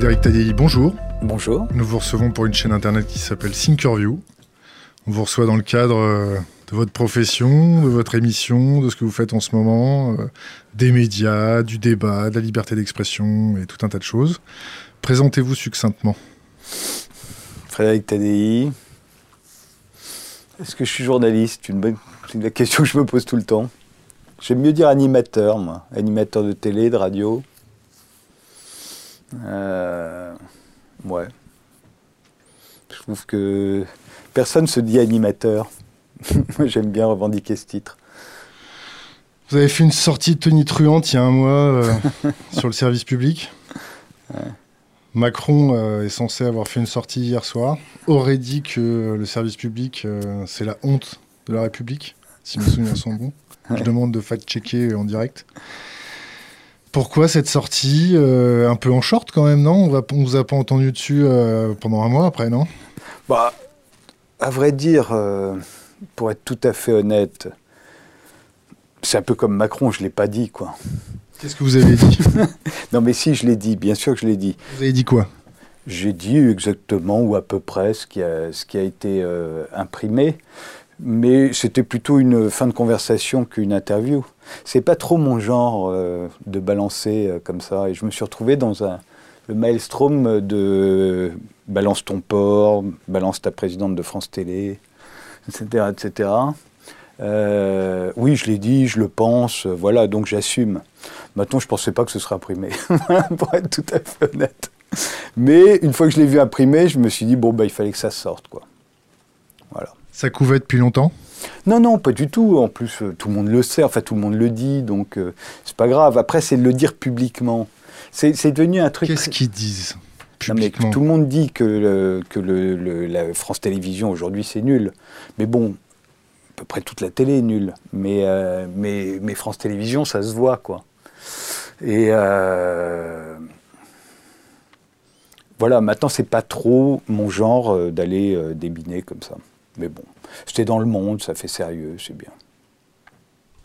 Frédéric Tadei, bonjour. Bonjour. Nous vous recevons pour une chaîne internet qui s'appelle Thinkerview. On vous reçoit dans le cadre euh, de votre profession, de votre émission, de ce que vous faites en ce moment, euh, des médias, du débat, de la liberté d'expression et tout un tas de choses. Présentez-vous succinctement. Frédéric Tadei. Est-ce que je suis journaliste? Une bonne... C'est une question que je me pose tout le temps. J'aime mieux dire animateur, moi. Animateur de télé, de radio. Euh, ouais. Je trouve que personne se dit animateur. Moi, j'aime bien revendiquer ce titre. Vous avez fait une sortie de Tony Truante il y a un mois euh, sur le service public. Macron euh, est censé avoir fait une sortie hier soir. Aurait dit que le service public, euh, c'est la honte de la République, si mes souvenirs sont bons. Je demande de fact-checker en direct. Pourquoi cette sortie euh, Un peu en short quand même, non? On ne vous a pas entendu dessus euh, pendant un mois après, non? Bah, à vrai dire, euh, pour être tout à fait honnête, c'est un peu comme Macron, je ne l'ai pas dit, quoi. Qu'est-ce que vous avez dit? Non, mais si, je l'ai dit, bien sûr que je l'ai dit. Vous avez dit quoi? J'ai dit exactement ou à peu près ce qui a, ce qui a été imprimé, mais c'était plutôt une fin de conversation qu'une interview. C'est pas trop mon genre euh, de balancer euh, comme ça, et je me suis retrouvé dans un, le maelstrom de balance ton port, balance ta présidente de France Télé, etc., etc. Euh, oui, je l'ai dit, je le pense, voilà, donc j'assume. Maintenant, je ne pensais pas que ce serait imprimé, pour être tout à fait honnête. Mais une fois que je l'ai vu imprimé, je me suis dit, bon, bah, il fallait que ça sorte, quoi. Ça couvait depuis longtemps? Non, non, pas du tout. En plus, euh, tout le monde le sait, enfin, tout le monde le dit, donc euh, c'est pas grave. Après, c'est de le dire publiquement. C'est devenu un truc. Qu'est-ce qu'ils disent Non, mais tout le monde dit que, le- que le- le- la France Télévisions aujourd'hui c'est nul. Mais bon, à peu près toute la télé est nulle. Mais, euh, mais, mais France Télévisions, ça se voit, quoi. Et euh, voilà, maintenant c'est pas trop mon genre d'aller débiner comme ça. Mais bon, c'était dans le monde, ça fait sérieux, c'est bien.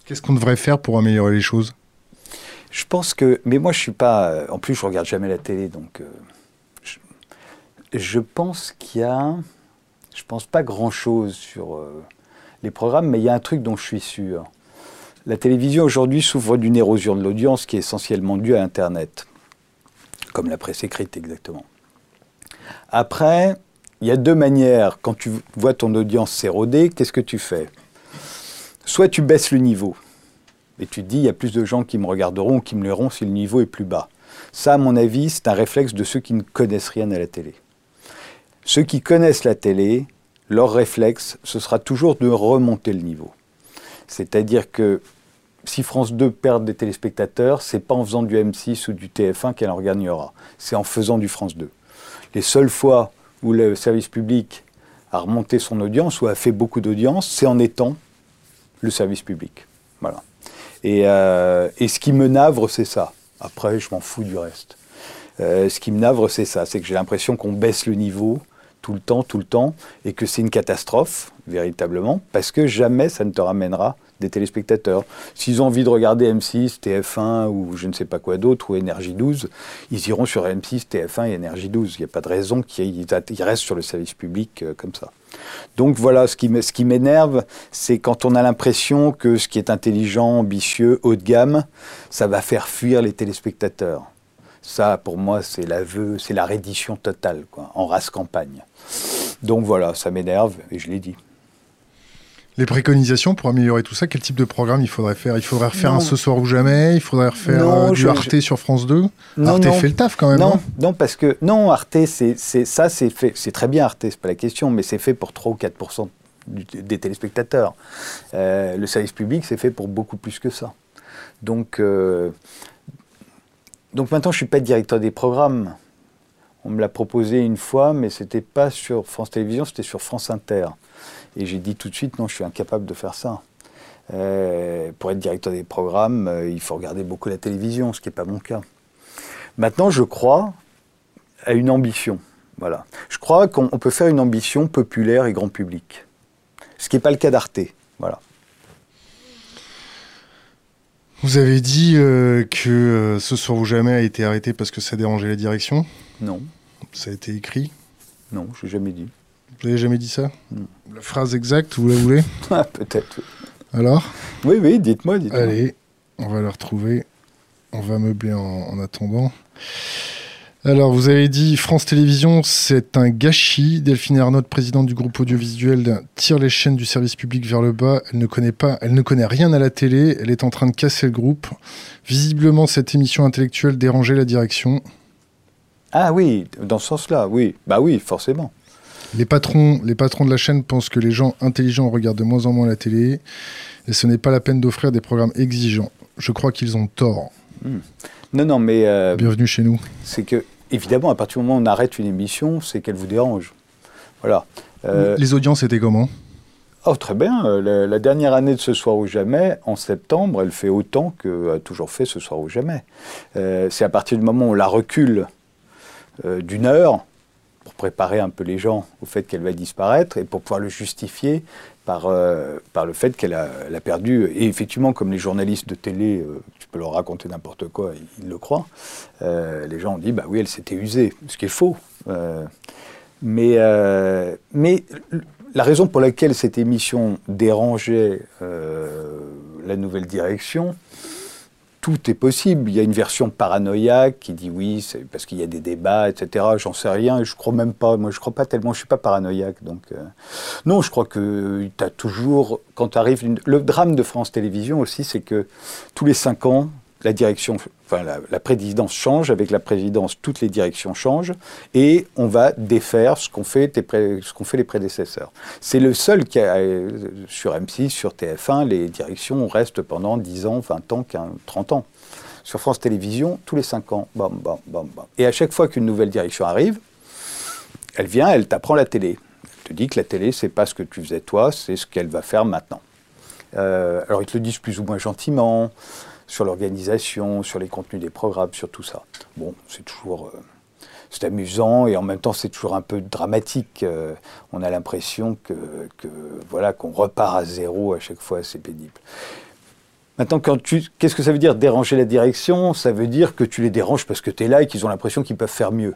Qu'est-ce qu'on devrait faire pour améliorer les choses? Je pense que, mais moi je suis pas. En plus, je regarde jamais la télé, donc euh, je, je pense qu'il y a, je pense pas grand chose sur euh, les programmes, mais il y a un truc dont je suis sûr. La télévision aujourd'hui souffre d'une érosion de l'audience qui est essentiellement due à Internet, comme la presse écrite exactement. Après, il y a deux manières. Quand tu vois ton audience s'éroder, qu'est-ce que tu fais? Soit tu baisses le niveau, et tu te dis, il y a plus de gens qui me regarderont ou qui me liront si le niveau est plus bas. Ça, à mon avis, c'est un réflexe de ceux qui ne connaissent rien à la télé. Ceux qui connaissent la télé, leur réflexe, ce sera toujours de remonter le niveau. C'est-à-dire que si France 2 perd des téléspectateurs, c'est pas en faisant du M6 ou du TF1 qu'elle en regagnera. C'est en faisant du France 2. Les seules fois où le service public a remonté son audience ou a fait beaucoup d'audience, c'est en étant le service public. Voilà. Et, euh, ce qui me navre, c'est ça. Après, je m'en fous du reste. Euh, ce qui me navre, c'est ça. C'est que j'ai l'impression qu'on baisse le niveau tout le temps, tout le temps, et que c'est une catastrophe, véritablement, parce que jamais ça ne te ramènera des téléspectateurs. S'ils ont envie de regarder M6, TF1 ou je ne sais pas quoi d'autre, ou Énergie 12, ils iront sur M6, TF1 et Énergie 12. Il n'y a pas de raison qu'ils ils restent sur le service public euh, comme ça. Donc voilà, ce qui m'énerve, c'est quand on a l'impression que ce qui est intelligent, ambitieux, haut de gamme, ça va faire fuir les téléspectateurs. Ça, pour moi, c'est l'aveu, c'est la reddition totale, quoi, en race campagne. Donc voilà, ça m'énerve, et je l'ai dit. Les préconisations pour améliorer tout ça, quel type de programme il faudrait faire? Il faudrait refaire Non. un Ce soir ou jamais? Il faudrait refaire Non, euh, du je- Arte sur France 2 Non, Arte non. fait le taf quand même, non, Non, non, parce que non, Arte, c'est c'est- ça, c'est fait, c'est très bien Arte, c'est pas la question, mais c'est fait pour 3 ou 4 du- des téléspectateurs. Euh, le service public, c'est fait pour beaucoup plus que ça. Donc, euh, donc maintenant, je suis pas directeur des programmes. On me l'a proposé une fois, mais c'était pas sur France Télévisions, c'était sur France Inter. Et j'ai dit tout de suite, non, je suis incapable de faire ça. Euh, pour être directeur des programmes, euh, il faut regarder beaucoup la télévision, ce qui n'est pas mon cas. Maintenant, je crois à une ambition. Voilà. Je crois qu'on on peut faire une ambition populaire et grand public. Ce qui n'est pas le cas d'Arte. Voilà. Vous avez dit euh, que euh, Ce soir ou jamais a été arrêté parce que ça dérangeait la direction. Non, Ça a été écrit. non, je n'ai jamais dit. Vous n'avez jamais dit ça Non. La phrase exacte, vous la voulez Ah, Peut-être. Alors Oui, oui, dites-moi, dites-moi. Allez, on va la retrouver. On va meubler en, en attendant. Alors, vous avez dit France Télévisions, c'est un gâchis. Delphine Ernotte, présidente du groupe audiovisuel, tire les chaînes du service public vers le bas. Elle ne connaît pas, elle ne connaît rien à la télé. Elle est en train de casser le groupe. Visiblement, cette émission intellectuelle dérangeait la direction. Ah oui, dans ce sens-là, oui. Bah oui, forcément. Les patrons, les patrons de la chaîne pensent que les gens intelligents regardent de moins en moins la télé. Et ce n'est pas la peine d'offrir des programmes exigeants. Je crois qu'ils ont tort. Non, non, mais euh, Bienvenue chez nous. c'est que, évidemment, à partir du moment où on arrête une émission, c'est qu'elle vous dérange. Voilà. Euh, Les audiences étaient comment? Oh, très bien. Euh, La, la dernière année de Ce Soir ou Jamais, en septembre, elle fait autant qu'a toujours fait Ce Soir ou Jamais. Euh, c'est à partir du moment où on la recule euh, d'une heure, pour préparer un peu les gens au fait qu'elle va disparaître et pour pouvoir le justifier par, euh, par le fait qu'elle a, perdu. Et effectivement, comme les journalistes de télé, euh, tu peux leur raconter n'importe quoi, ils, le croient, euh, les gens ont dit, bah oui, elle s'était usée, ce qui est faux. Mais, mais la raison pour laquelle cette émission dérangeait la nouvelle direction, tout est possible. Il y a une version paranoïaque qui dit oui, c'est parce qu'il y a des débats, etc. J'en sais rien et je crois même pas. Moi, je crois pas tellement. Je suis pas paranoïaque, donc euh, non. Je crois que tu as toujours, quand arrive une... le drame de France Télévisions aussi, c'est que tous les cinq ans, la direction, enfin la, présidence change. Avec la présidence, toutes les directions changent et on va défaire ce qu'ont fait, fait les prédécesseurs. C'est le seul qui a, sur M6, sur TF1, les directions restent pendant 10 ans, 20 ans, 15, 30 ans. Sur France Télévisions, tous les 5 ans, bam, bam, bam, bam. Et à chaque fois qu'une nouvelle direction arrive, elle vient, elle t'apprend la télé. Elle te dit que la télé, c'est pas ce que tu faisais toi, c'est ce qu'elle va faire maintenant. Euh, alors ils te le disent plus ou moins gentiment, sur l'organisation, sur les contenus des programmes, sur tout ça. Bon, c'est toujours... euh, c'est amusant et en même temps c'est toujours un peu dramatique. Euh, on a l'impression que, voilà qu'on repart à zéro à chaque fois, c'est pénible. Maintenant, qu'est-ce que ça veut dire déranger la direction? Ça veut dire que tu les déranges parce que tu es là et qu'ils ont l'impression qu'ils peuvent faire mieux.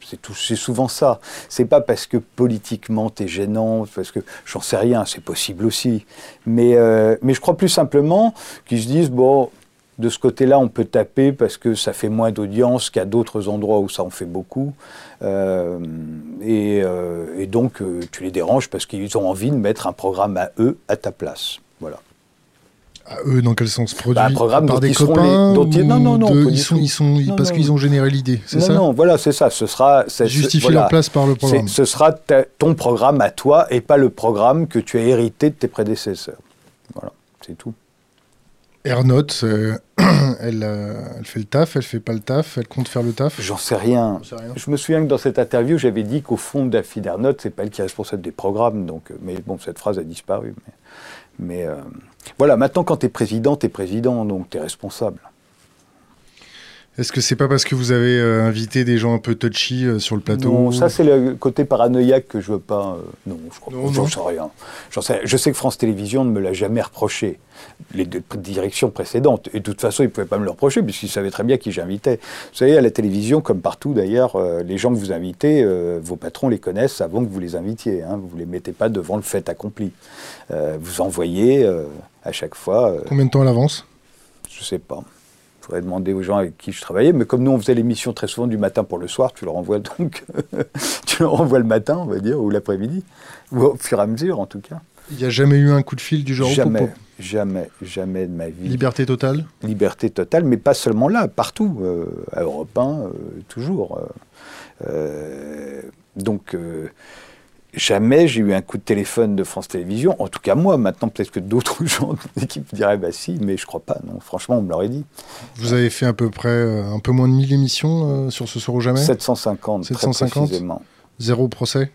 C'est souvent ça. C'est pas parce que politiquement t'es gênant, parce que j'en sais rien, c'est possible aussi. Mais, euh, mais je crois plus simplement qu'ils se disent bon, de ce côté-là, on peut taper parce que ça fait moins d'audience qu'à d'autres endroits où ça en fait beaucoup. Euh, et, euh, et donc, euh, tu les déranges parce qu'ils ont envie de mettre un programme à eux à ta place. Voilà. À eux, dans quel sens? Produit Bah, un programme par dont des ils copains les- dont ils- non, non, non, de- pas ils du sont, tout. ils sont, Non, parce qu'ils ont généré l'idée, c'est ça? non, voilà, c'est ça. Ce sera. c'est- Justifie voilà. leur place par le programme. Ce sera ta- ton programme à toi et pas le programme que tu as hérité de tes prédécesseurs. Voilà, c'est tout. Ernotte, euh, elle, euh, elle fait le taf, elle fait pas le taf, elle compte faire le taf. J'en sais rien. J'en sais rien. Je me souviens que dans cette interview, j'avais dit qu'au fond, Daphne Ernotte, c'est pas elle qui est responsable des programmes. Donc, euh, mais bon, cette phrase a disparu. Mais, mais, euh, voilà, maintenant, quand tu es président, tu es président, donc tu es responsable. Est-ce que c'est pas parce que vous avez euh, invité des gens un peu touchy euh, sur le plateau Non, ça c'est le côté paranoïaque que je veux pas. euh, non, je crois. J'en sais rien. Sais- je sais que France Télévisions ne me l'a jamais reproché. Les deux directions précédentes. Et de toute façon, ils ne pouvaient pas me le reprocher puisqu'ils savaient très bien qui j'invitais. Vous savez, à la télévision, comme partout d'ailleurs, les gens que vous invitez, vos patrons les connaissent avant que vous les invitiez. hein. Vous ne les mettez pas devant le fait accompli. Vous envoyez à chaque fois. Combien de temps à l'avance? je sais pas. Il faudrait demander aux gens avec qui je travaillais. Mais comme nous, on faisait l'émission très souvent du matin pour le soir, tu leur envoies donc. tu leur envoies le matin, on va dire, ou l'après-midi. Ou au fur et à mesure, en tout cas. Il n'y a jamais eu un coup de fil du genre jamais, jamais, jamais de ma vie. liberté totale Liberté totale, mais pas seulement là, partout. euh, à Europe 1, euh, toujours. euh, donc. Jamais j'ai eu un coup de téléphone de France Télévisions. En tout cas, moi, maintenant, peut-être que d'autres gens de l'équipe diraient bah si, mais je crois pas. Non, franchement, on me l'aurait dit. Vous avez fait à peu près euh, un peu moins de 1000 émissions euh, sur ce soir ou jamais 750, très 750. précisément. Zéro procès?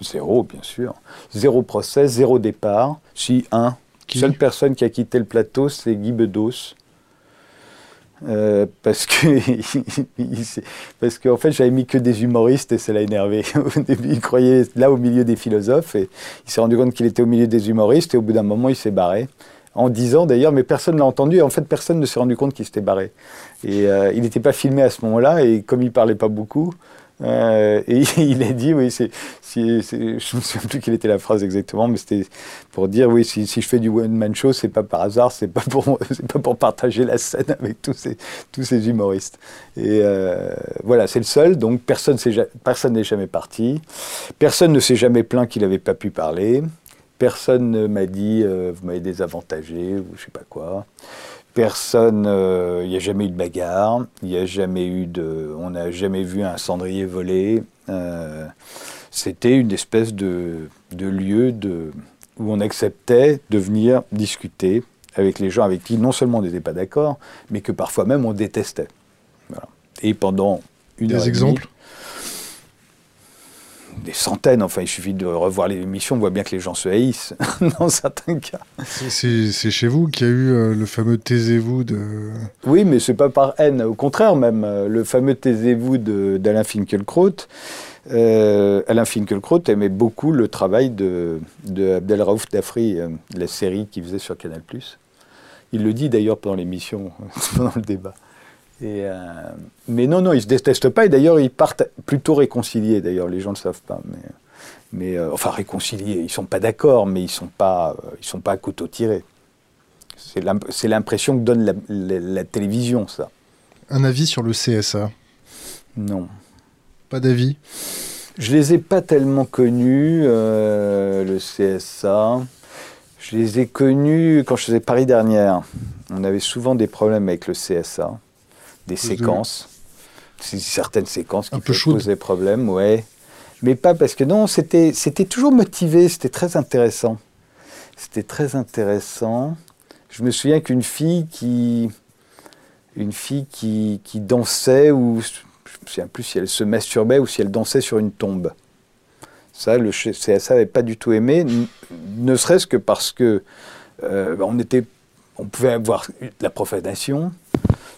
Zéro, bien sûr. Zéro procès, zéro départ. Si, un. Qui? Seule personne qui a quitté le plateau, c'est Guy Bedos. Euh, parce que parce qu'en fait j'avais mis que des humoristes et ça l'a énervé. Au début il croyait là au milieu des philosophes et il s'est rendu compte qu'il était au milieu des humoristes et au bout d'un moment il s'est barré en disant d'ailleurs, mais personne ne l'a entendu. Et en fait, personne ne s'est rendu compte qu'il s'était barré. Et euh, il n'était pas filmé à ce moment-là. Et comme il parlait pas beaucoup, euh, et il a dit, oui, je ne me souviens plus quelle était la phrase exactement, mais c'était pour dire, oui, si, je fais du one-man show, c'est pas par hasard, c'est pas pas pour partager la scène avec tous ces, humoristes. Et euh, voilà, c'est le seul, donc personne n'est jamais parti, personne ne s'est jamais plaint qu'il n'avait pas pu parler, personne ne m'a dit, euh, vous m'avez désavantagé, ou je sais pas quoi. Personne, il euh, n'y a jamais eu de bagarre, il n'y a jamais eu de, on n'a jamais vu un cendrier volé. Euh, c'était une espèce de, lieu de, où on acceptait de venir discuter avec les gens avec qui non seulement on n'était pas d'accord, mais que parfois même on détestait. Et pendant une Des exemples des centaines. Enfin, il suffit de revoir les émissions, on voit bien que les gens se haïssent dans certains cas. C'est chez vous qu'il y a eu euh, le fameux taisez-vous de. Oui, mais c'est pas par haine. Au contraire, même euh, le fameux taisez-vous d'Alain Finkielkraut. Euh, Alain Finkielkraut aimait beaucoup le travail de, de Abdelraouf Dafri, la série qu'il faisait sur Canal+. Il le dit d'ailleurs pendant l'émission, pendant le débat. Euh, mais non, non, ils se détestent pas et d'ailleurs ils partent plutôt réconciliés. D'ailleurs, les gens ne le savent pas, mais, mais euh, enfin réconciliés. Ils sont pas d'accord, mais ils sont pas, euh, ils sont pas à couteau tiré. C'est l'impression que donne la, télévision, ça. Un avis sur le CSA Non. Pas d'avis? Je les ai pas tellement connus, le CSA. Je les ai connus quand je faisais Paris dernière. On avait souvent des problèmes avec le CSA des séquences, certaines séquences qui peuvent poser problème, ouais. Mais pas parce que non, c'était toujours motivé, c'était très intéressant. C'était très intéressant. Je me souviens qu'une fille qui une fille qui, qui dansait ou je me souviens plus si elle se masturbait ou si elle dansait sur une tombe. Ça, le CSA n'avait pas du tout aimé, ne serait-ce que parce que euh, on était, on pouvait avoir la profanation,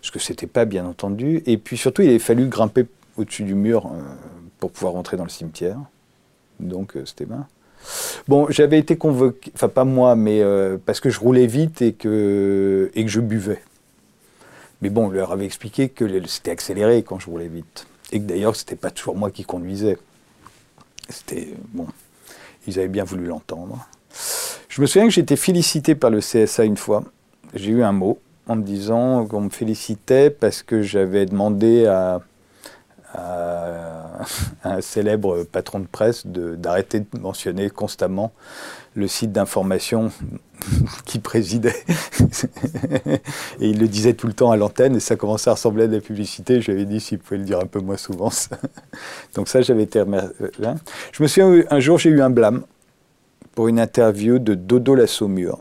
parce que c'était pas bien entendu. Et puis surtout, il avait fallu grimper au-dessus du mur euh, pour pouvoir rentrer dans le cimetière. Donc euh, c'était bien. Bon, j'avais été convoqué, enfin pas moi, mais euh, parce que je roulais vite et que, et que je buvais. Mais bon, on leur avait expliqué que c'était accéléré quand je roulais vite. Et que d'ailleurs, c'était pas toujours moi qui conduisais. C'était. Bon. Ils avaient bien voulu l'entendre. Je me souviens que j'ai été félicité par le CSA une fois. J'ai eu un mot en me disant qu'on me félicitait parce que j'avais demandé à, un célèbre patron de presse d'arrêter de, mentionner constamment le site d'information qui présidait. et il le disait tout le temps à l'antenne et ça commençait à ressembler à de la publicité. J'avais dit s'il pouvait le dire un peu moins souvent. Donc ça, j'avais été. Je me souviens, un jour, j'ai eu un blâme pour une interview de Dodo la Saumure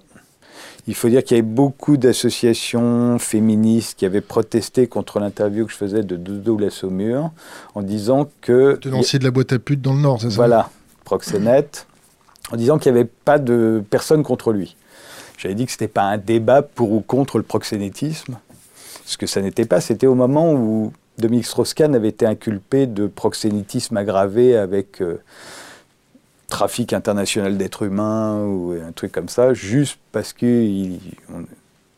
il faut dire qu'il y avait beaucoup d'associations féministes qui avaient protesté contre l'interview que je faisais de Dodo la Saumure en disant que. Tenancier de la boîte à pute dans le Nord, c'est ça Voilà, proxénète, en disant qu'il n'y avait pas de personne contre lui. J'avais dit que ce n'était pas un débat pour ou contre le proxénétisme, ce que ça n'était pas. C'était au moment où Dominique Strauss-Kahn avait été inculpé de proxénétisme aggravé avec. Euh, trafic international d'êtres humains ou un truc comme ça, juste parce qu'il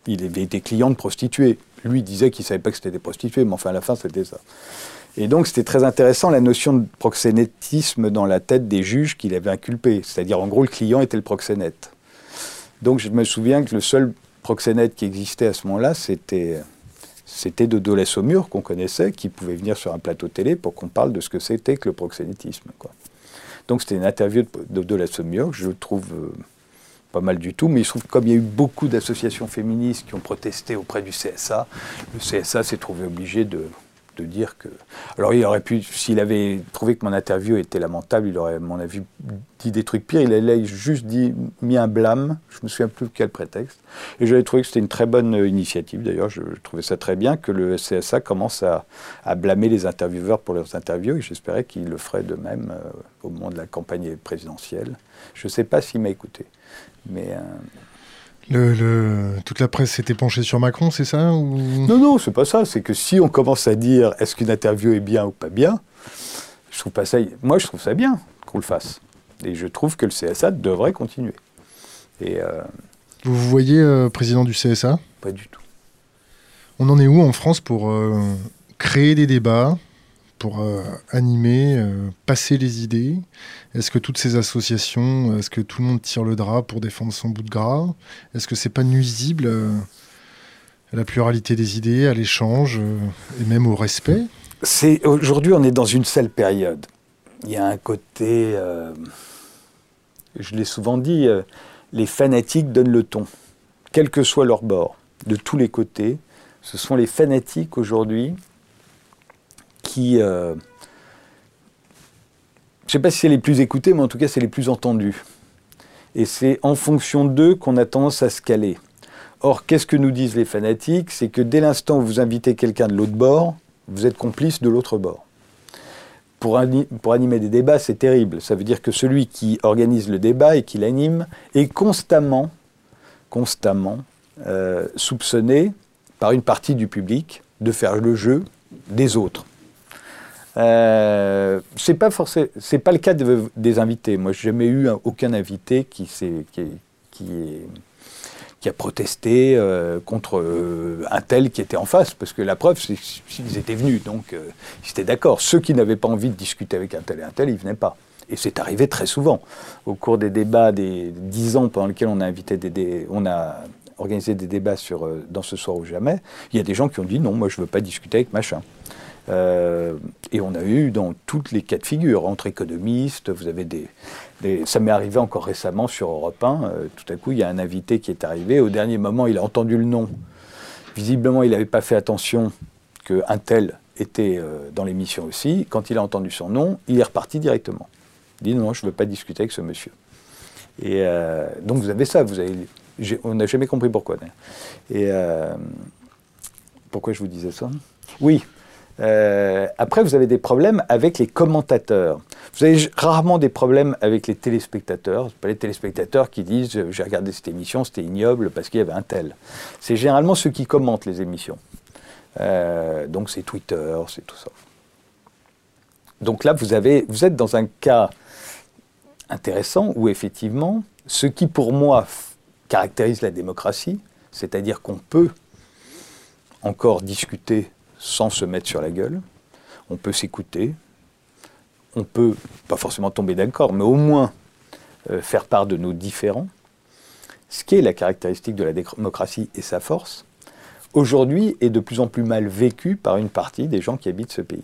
il avait été client de prostituées. Lui disait qu'il ne savait pas que c'était des prostituées, mais enfin à la fin c'était ça. Et donc c'était très intéressant la notion de proxénétisme dans la tête des juges qu'il avait inculpés. C'est-à-dire en gros le client était le proxénète. Donc je me souviens que le seul proxénète qui existait à ce moment-là, c'était c'était de Dolès Saumur qu'on connaissait, qui pouvait venir sur un plateau télé pour qu'on parle de ce que c'était que le proxénétisme. Quoi. Donc c'était une interview de, de, la Saumur, je trouve euh, pas mal du tout, mais il se trouve que comme il y a eu beaucoup d'associations féministes qui ont protesté auprès du CSA, le CSA s'est trouvé obligé de, de dire que. Alors il aurait pu, s'il avait trouvé que mon interview était lamentable, il aurait, à mon avis, dit des trucs pires. Il a juste dit, mis un blâme, je me souviens plus quel prétexte. Et j'avais trouvé que c'était une très bonne initiative. D'ailleurs, je, trouvais ça très bien que le CSA commence à, blâmer les intervieweurs pour leurs interviews. Et j'espérais qu'il le ferait de même euh, au moment de la campagne présidentielle. Je ne sais pas s'il m'a écouté, mais. Euh, le, toute la presse s'était penchée sur Macron, c'est ça ou... Non, non, c'est pas ça. C'est que si on commence à dire est-ce qu'une interview est bien ou pas bien, je trouve pas ça. Moi, je trouve ça bien qu'on le fasse. Et je trouve que le CSA devrait continuer. Et, euh, Vous vous voyez euh, président du CSA Pas du tout. On en est où en France pour euh, créer des débats, pour euh, animer, passer les idées Est-ce que toutes ces associations, est-ce que tout le monde tire le drap pour défendre son bout de gras? Est-ce que c'est pas nuisible à la pluralité des idées, à l'échange et même au respect? C'est aujourd'hui on est dans une seule période. Il y a un côté, je l'ai souvent dit les fanatiques donnent le ton, quel que soit leur bord, de tous les côtés. Ce sont les fanatiques aujourd'hui Euh, je ne sais pas si c'est les plus écoutés, mais en tout cas c'est les plus entendus. Et c'est en fonction d'eux qu'on a tendance à se caler. Or, qu'est-ce que nous disent les fanatiques? C'est que dès l'instant où vous invitez quelqu'un de l'autre bord, vous êtes complice de l'autre bord pour, animer des débats, c'est terrible. Ça veut dire que celui qui organise le débat et qui l'anime est constamment, constamment euh, soupçonné par une partie du public de faire le jeu des autres. Euh, c'est pas forcément, c'est pas le cas des invités. Moi, j'ai jamais eu aucun invité qui, a protesté euh, contre euh, un tel qui était en face, parce que la preuve, c'est qu'ils étaient venus, donc ils étaient d'accord. Ceux qui n'avaient pas envie de discuter avec un tel et un tel, ils ne venaient pas. Et c'est arrivé très souvent. Au cours des débats des dix ans pendant lesquels on a, invité des, on a organisé des débats sur, dans Ce soir ou jamais, il y a des gens qui ont dit non, moi je ne veux pas discuter avec machin. Et on a eu dans toutes les cas de figure, entre économistes, vous avez des, ça m'est arrivé encore récemment sur Europe 1. Euh, tout à coup, il y a un invité qui est arrivé. Au dernier moment, il a entendu le nom. Visiblement, il n'avait pas fait attention qu'un tel était euh, dans l'émission aussi. Quand il a entendu son nom, il est reparti directement. Il dit non, je ne veux pas discuter avec ce monsieur. Et euh, donc vous avez ça. Vous avez, on n'a jamais compris pourquoi. Et pourquoi je vous disais ça? Oui, euh, après, vous avez des problèmes avec les commentateurs. Vous avez rarement des problèmes avec les téléspectateurs. pas les téléspectateurs qui disent j'ai regardé cette émission, c'était ignoble parce qu'il y avait un tel. C'est généralement ceux qui commentent les émissions. Euh, donc c'est Twitter, c'est tout ça. Donc là, vous êtes dans un cas intéressant où effectivement, ce qui pour moi caractérise la démocratie, c'est-à-dire qu'on peut encore discuter sans se mettre sur la gueule. On peut s'écouter. On peut, pas forcément tomber d'accord, mais au moins euh, faire part de nos différends. Ce qui est la caractéristique de la démocratie et sa force, aujourd'hui est de plus en plus mal vécu par une partie des gens qui habitent ce pays.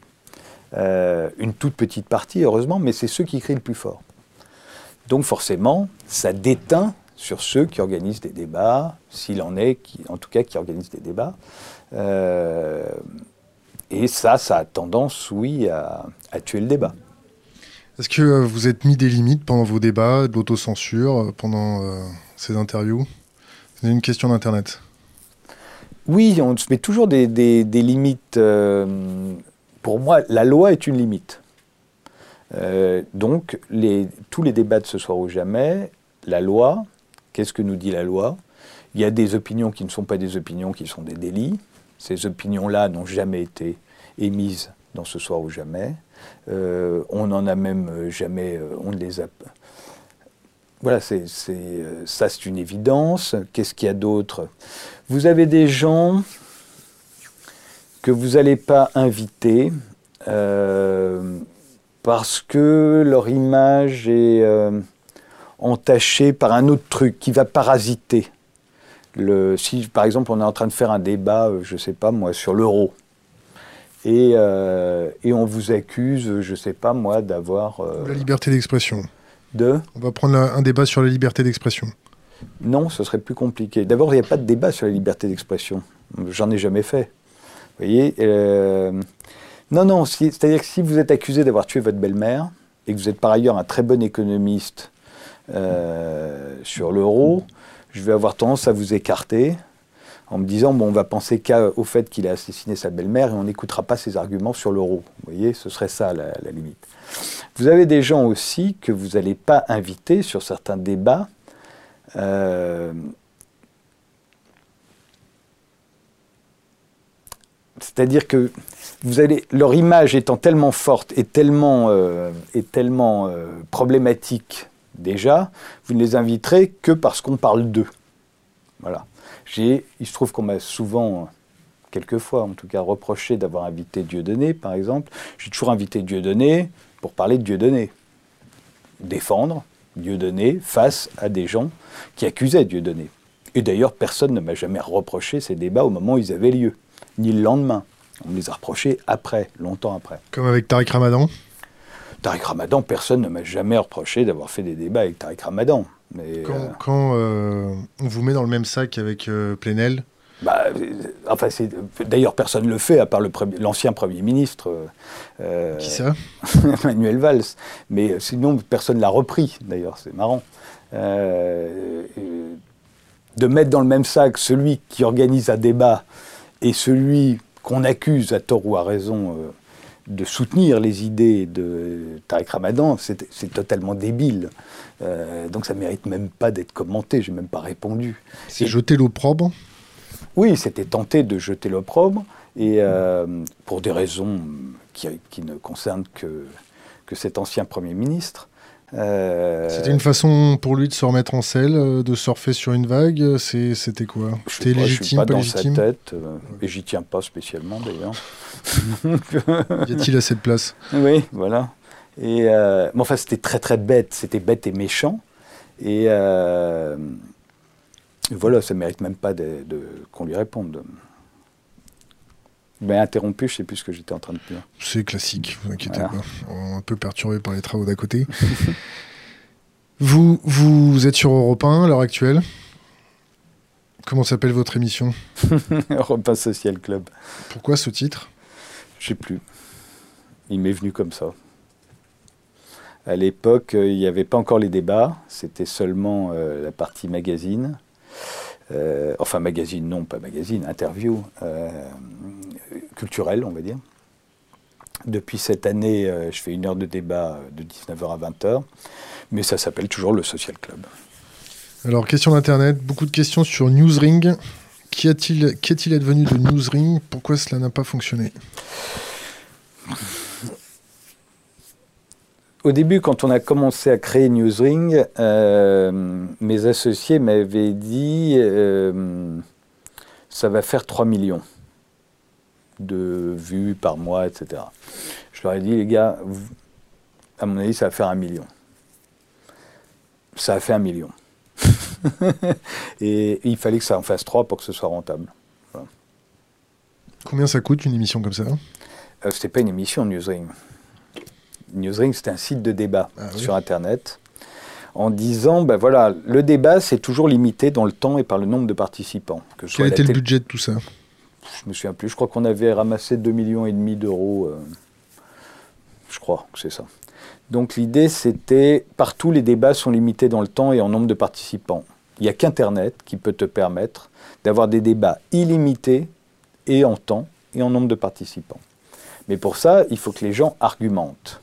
Euh, une toute petite partie, heureusement, mais c'est ceux qui crient le plus fort. Donc forcément, ça déteint sur ceux qui organisent des débats, s'il en est, en tout cas qui organisent des débats. Euh, et ça, ça a tendance, oui, à, tuer le débat. Est-ce que euh, vous êtes mis des limites pendant vos débats, de l'autocensure, euh, pendant ces interviews? C'est une question d'Internet. Oui, on se met toujours des, limites. pour moi, la loi est une limite. donc, les, tous les débats de ce soir ou jamais, la loi, qu'est-ce que nous dit la loi? Il y a des opinions qui ne sont pas des opinions, qui sont des délits. Ces opinions-là n'ont jamais été émises dans ce soir ou jamais. Euh, on n'en a même jamais, euh, on les a. Voilà, euh, ça c'est une évidence. Qu'est-ce qu'il y a d'autre? Vous avez des gens que vous n'allez pas inviter parce que leur image est entachée par un autre truc qui va parasiter si par exemple on est en train de faire un débat, euh, je ne sais pas moi, sur l'euro, et, euh, et, on vous accuse, je ne sais pas moi, d'avoir... Euh, la liberté d'expression. De? On va prendre un débat sur la liberté d'expression. Non, ce serait plus compliqué. D'abord, il n'y a pas de débat sur la liberté d'expression. J'en ai jamais fait. Vous voyez Non, non, c'est-à-dire que si vous êtes accusé d'avoir tué votre belle-mère, et que vous êtes par ailleurs un très bon économiste sur l'euro, je vais avoir tendance à vous écarter en me disant bon, on va penser qu'au fait qu'il a assassiné sa belle-mère et on n'écoutera pas ses arguments sur l'euro. Vous voyez, ce serait ça la, limite. Vous avez des gens aussi que vous n'allez pas inviter sur certains débats. Euh, c'est-à-dire que leur image étant tellement forte et tellement, euh, euh, problématique déjà, vous ne les inviterez que parce qu'on parle d'eux. Voilà. Il se trouve qu'on m'a souvent, quelquefois en tout cas, reproché d'avoir invité Dieudonné, par exemple. J'ai toujours invité Dieudonné pour parler de Dieudonné. Défendre Dieudonné face à des gens qui accusaient Dieudonné. Et d'ailleurs, personne ne m'a jamais reproché ces débats au moment où ils avaient lieu, ni le lendemain. On me les a reprochés après, longtemps après. Comme avec Tariq Ramadan? Tariq Ramadan, personne ne m'a jamais reproché d'avoir fait des débats avec Tariq Ramadan. Mais, Quand, euh, quand, euh, on vous met dans le même sac avec euh, Plenel, bah, enfin, d'ailleurs, personne ne le fait, à part l'ancien Premier ministre, qui ça? Manuel Valls. Mais sinon, personne ne l'a repris, d'ailleurs, c'est marrant. De mettre dans le même sac celui qui organise un débat et celui qu'on accuse, à tort ou à raison, de soutenir les idées de Tariq Ramadan, c'est totalement débile. Euh, donc ça mérite même pas d'être commenté, j'ai même pas répondu. C'est Et- jeter l'opprobre? Oui, c'était tenté de jeter l'opprobre, et euh, pour des raisons qui, qui ne concernent que, que cet ancien Premier ministre. Euh, C'était une façon pour lui de se remettre en selle, euh, de surfer sur une vague C'était quoi? C'était pas, je suis légitime, pas pas dans légitime? sa tête, euh, et j'y tiens pas spécialement d'ailleurs. Y a-t-il assez de place? Oui, voilà. Et, euh, mais enfin, c'était très très bête, c'était bête et méchant. Et voilà, ça mérite même pas de, de- qu'on lui réponde. Mais interrompu, je sais plus ce que j'étais en train de dire. C'est classique, vous inquiétez Voilà. pas. Un peu perturbé par les travaux d'à côté. vous, vous êtes sur Europe 1 à l'heure actuelle? Comment s'appelle votre émission? Repas Social Club. Pourquoi ce titre? Je sais plus. Il m'est venu comme ça. À l'époque, euh, il n'y avait pas encore les débats, c'était seulement euh, la partie magazine. Euh, enfin, magazine, non, pas magazine, interview, culturelle, on va dire. Depuis cette année, euh, je fais une heure de débat euh, de 19h à 20h, mais ça s'appelle toujours le Social Club. Alors, question d'internet, beaucoup de questions sur Newsring. Qu'y a-t-il- Qu'est-il advenu de Newsring? Pourquoi cela n'a pas fonctionné? Au début, quand on a commencé à créer Newsring, euh, mes associés m'avaient dit euh, ça va faire 3 millions de vues par mois, etc. Je leur ai dit, les gars, vous- à mon avis, ça va faire un million. Ça a fait un million. Et il fallait que ça en fasse 3 pour que ce soit rentable. Combien ça coûte une émission comme ça? Euh, c'était pas une émission Newsring. Newsring, c'était un site de débat Ah oui. sur Internet, en disant, ben voilà, le débat, c'est toujours limité dans le temps et par le nombre de participants. Que Quel était le budget de tout ça? Je me souviens plus. Je crois qu'on avait ramassé 2,5 millions et demi d'euros. euh, je crois que c'est ça. Donc l'idée, c'était, partout, les débats sont limités dans le temps et en nombre de participants. Il n'y a qu'Internet qui peut te permettre d'avoir des débats illimités et en temps et en nombre de participants. Mais pour ça, il faut que les gens argumentent.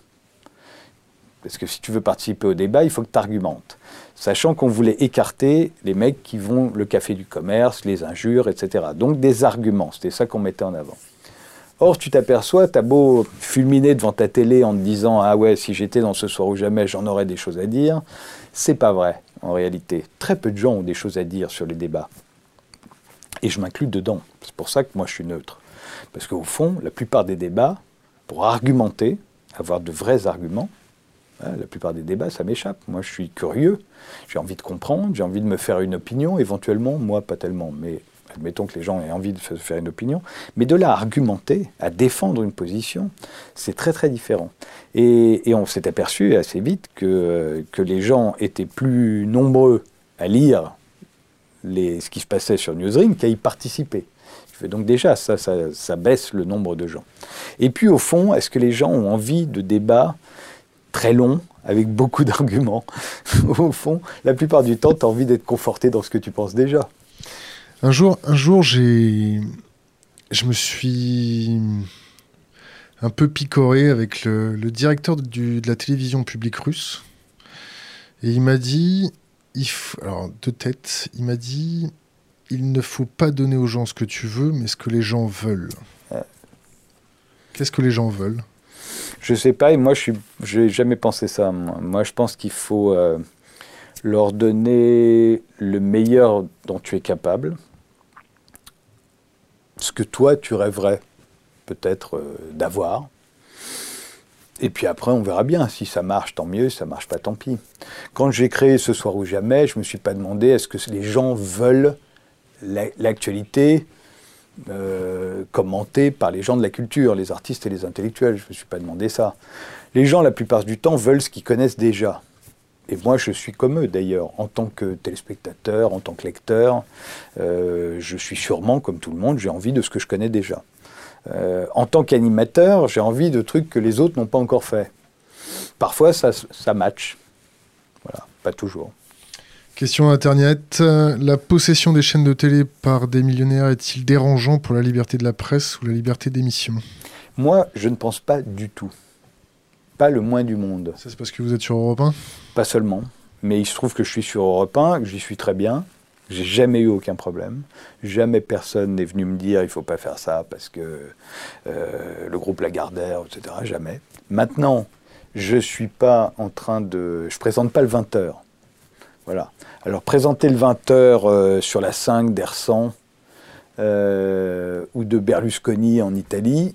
Parce que si tu veux participer au débat, il faut que tu argumentes. Sachant qu'on voulait écarter les mecs qui vont le café du commerce, les injures, etc. Donc des arguments, c'était ça qu'on mettait en avant. Or, tu t'aperçois, t'as beau fulminer devant ta télé en te disant Ah ouais, si j'étais dans ce soir ou jamais, j'en aurais des choses à dire. C'est pas vrai, en réalité. Très peu de gens ont des choses à dire sur les débats. Et je m'inclus dedans. C'est pour ça que moi je suis neutre. Parce qu'au fond, la plupart des débats, pour argumenter, avoir de vrais arguments, la plupart des débats, ça m'échappe. Moi, je suis curieux, j'ai envie de comprendre, j'ai envie de me faire une opinion, éventuellement, moi, pas tellement, mais admettons que les gens aient envie de se faire une opinion. Mais de là à argumenter, à défendre une position, c'est très, très différent. Et, on s'est aperçu assez vite que, que les gens étaient plus nombreux à lire ce qui se passait sur Newsring qu'à y participer. Donc déjà, ça, ça, ça, baisse le nombre de gens. Et puis au fond, est-ce que les gens ont envie de débats très longs, avec beaucoup d'arguments Au fond, la plupart du temps, tu as envie d'être conforté dans ce que tu penses déjà. Un jour, un jour j'ai... Je me suis un peu picoré avec le, le directeur du, de la télévision publique russe. Et il m'a dit... Il f... Alors, de tête, il m'a dit il ne faut pas donner aux gens ce que tu veux, mais ce que les gens veulent. Ouais. Qu'est-ce que les gens veulent? Je sais pas, et moi, je n'ai jamais pensé ça. Moi, je pense qu'il faut, euh, leur donner le meilleur dont tu es capable, ce que toi tu rêverais peut-être euh, d'avoir. Et puis après, on verra bien. Si ça marche, tant mieux. Si ça marche pas, tant pis. Quand j'ai créé Ce soir ou jamais, je me suis pas demandé est-ce que les gens veulent l'actualité euh, commentée par les gens de la culture, les artistes et les intellectuels. Je me suis pas demandé ça. Les gens, la plupart du temps, veulent ce qu'ils connaissent déjà. Et moi, je suis comme eux d'ailleurs, en tant que téléspectateur, en tant que lecteur, euh, je suis sûrement, comme tout le monde, j'ai envie de ce que je connais déjà. Euh, en tant qu'animateur, j'ai envie de trucs que les autres n'ont pas encore fait. Parfois, ça, ça match. Voilà, pas toujours. Question Internet. La possession des chaînes de télé par des millionnaires est-il dérangeant pour la liberté de la presse ou la liberté d'émission? Moi, je ne pense pas du tout. Pas le moins du monde. Ça, c'est parce que vous êtes sur Europe 1 Pas seulement. Mais il se trouve que je suis sur Europe 1, que j'y suis très bien. J'ai jamais eu aucun problème. Jamais personne n'est venu me dire il faut pas faire ça parce que euh, le groupe Lagardère, etc. Jamais. Maintenant, je suis pas en train de, je présente pas le 20 h Voilà. Alors présenter le 20 h euh, sur la 5 d'Ersan euh, ou de Berlusconi en Italie,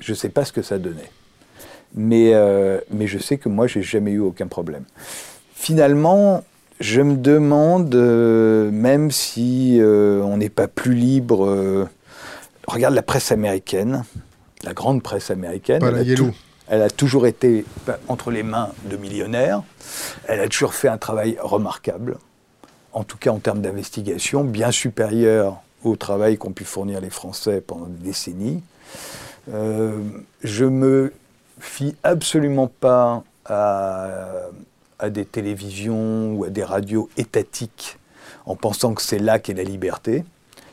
je sais pas ce que ça donnait. Mais, mais je sais que moi, j'ai jamais eu aucun problème. Finalement, je me demande, euh, même si euh, on n'est pas plus libre, euh, regarde la presse américaine, la grande presse américaine. elle, a toujours été entre les mains de millionnaires. Elle a toujours fait un travail remarquable, en tout cas en termes d'investigation, bien supérieur au travail qu'ont pu fournir les Français pendant des décennies. je me fie absolument pas à à des télévisions ou à des radios étatiques en pensant que c'est là qu'est la liberté.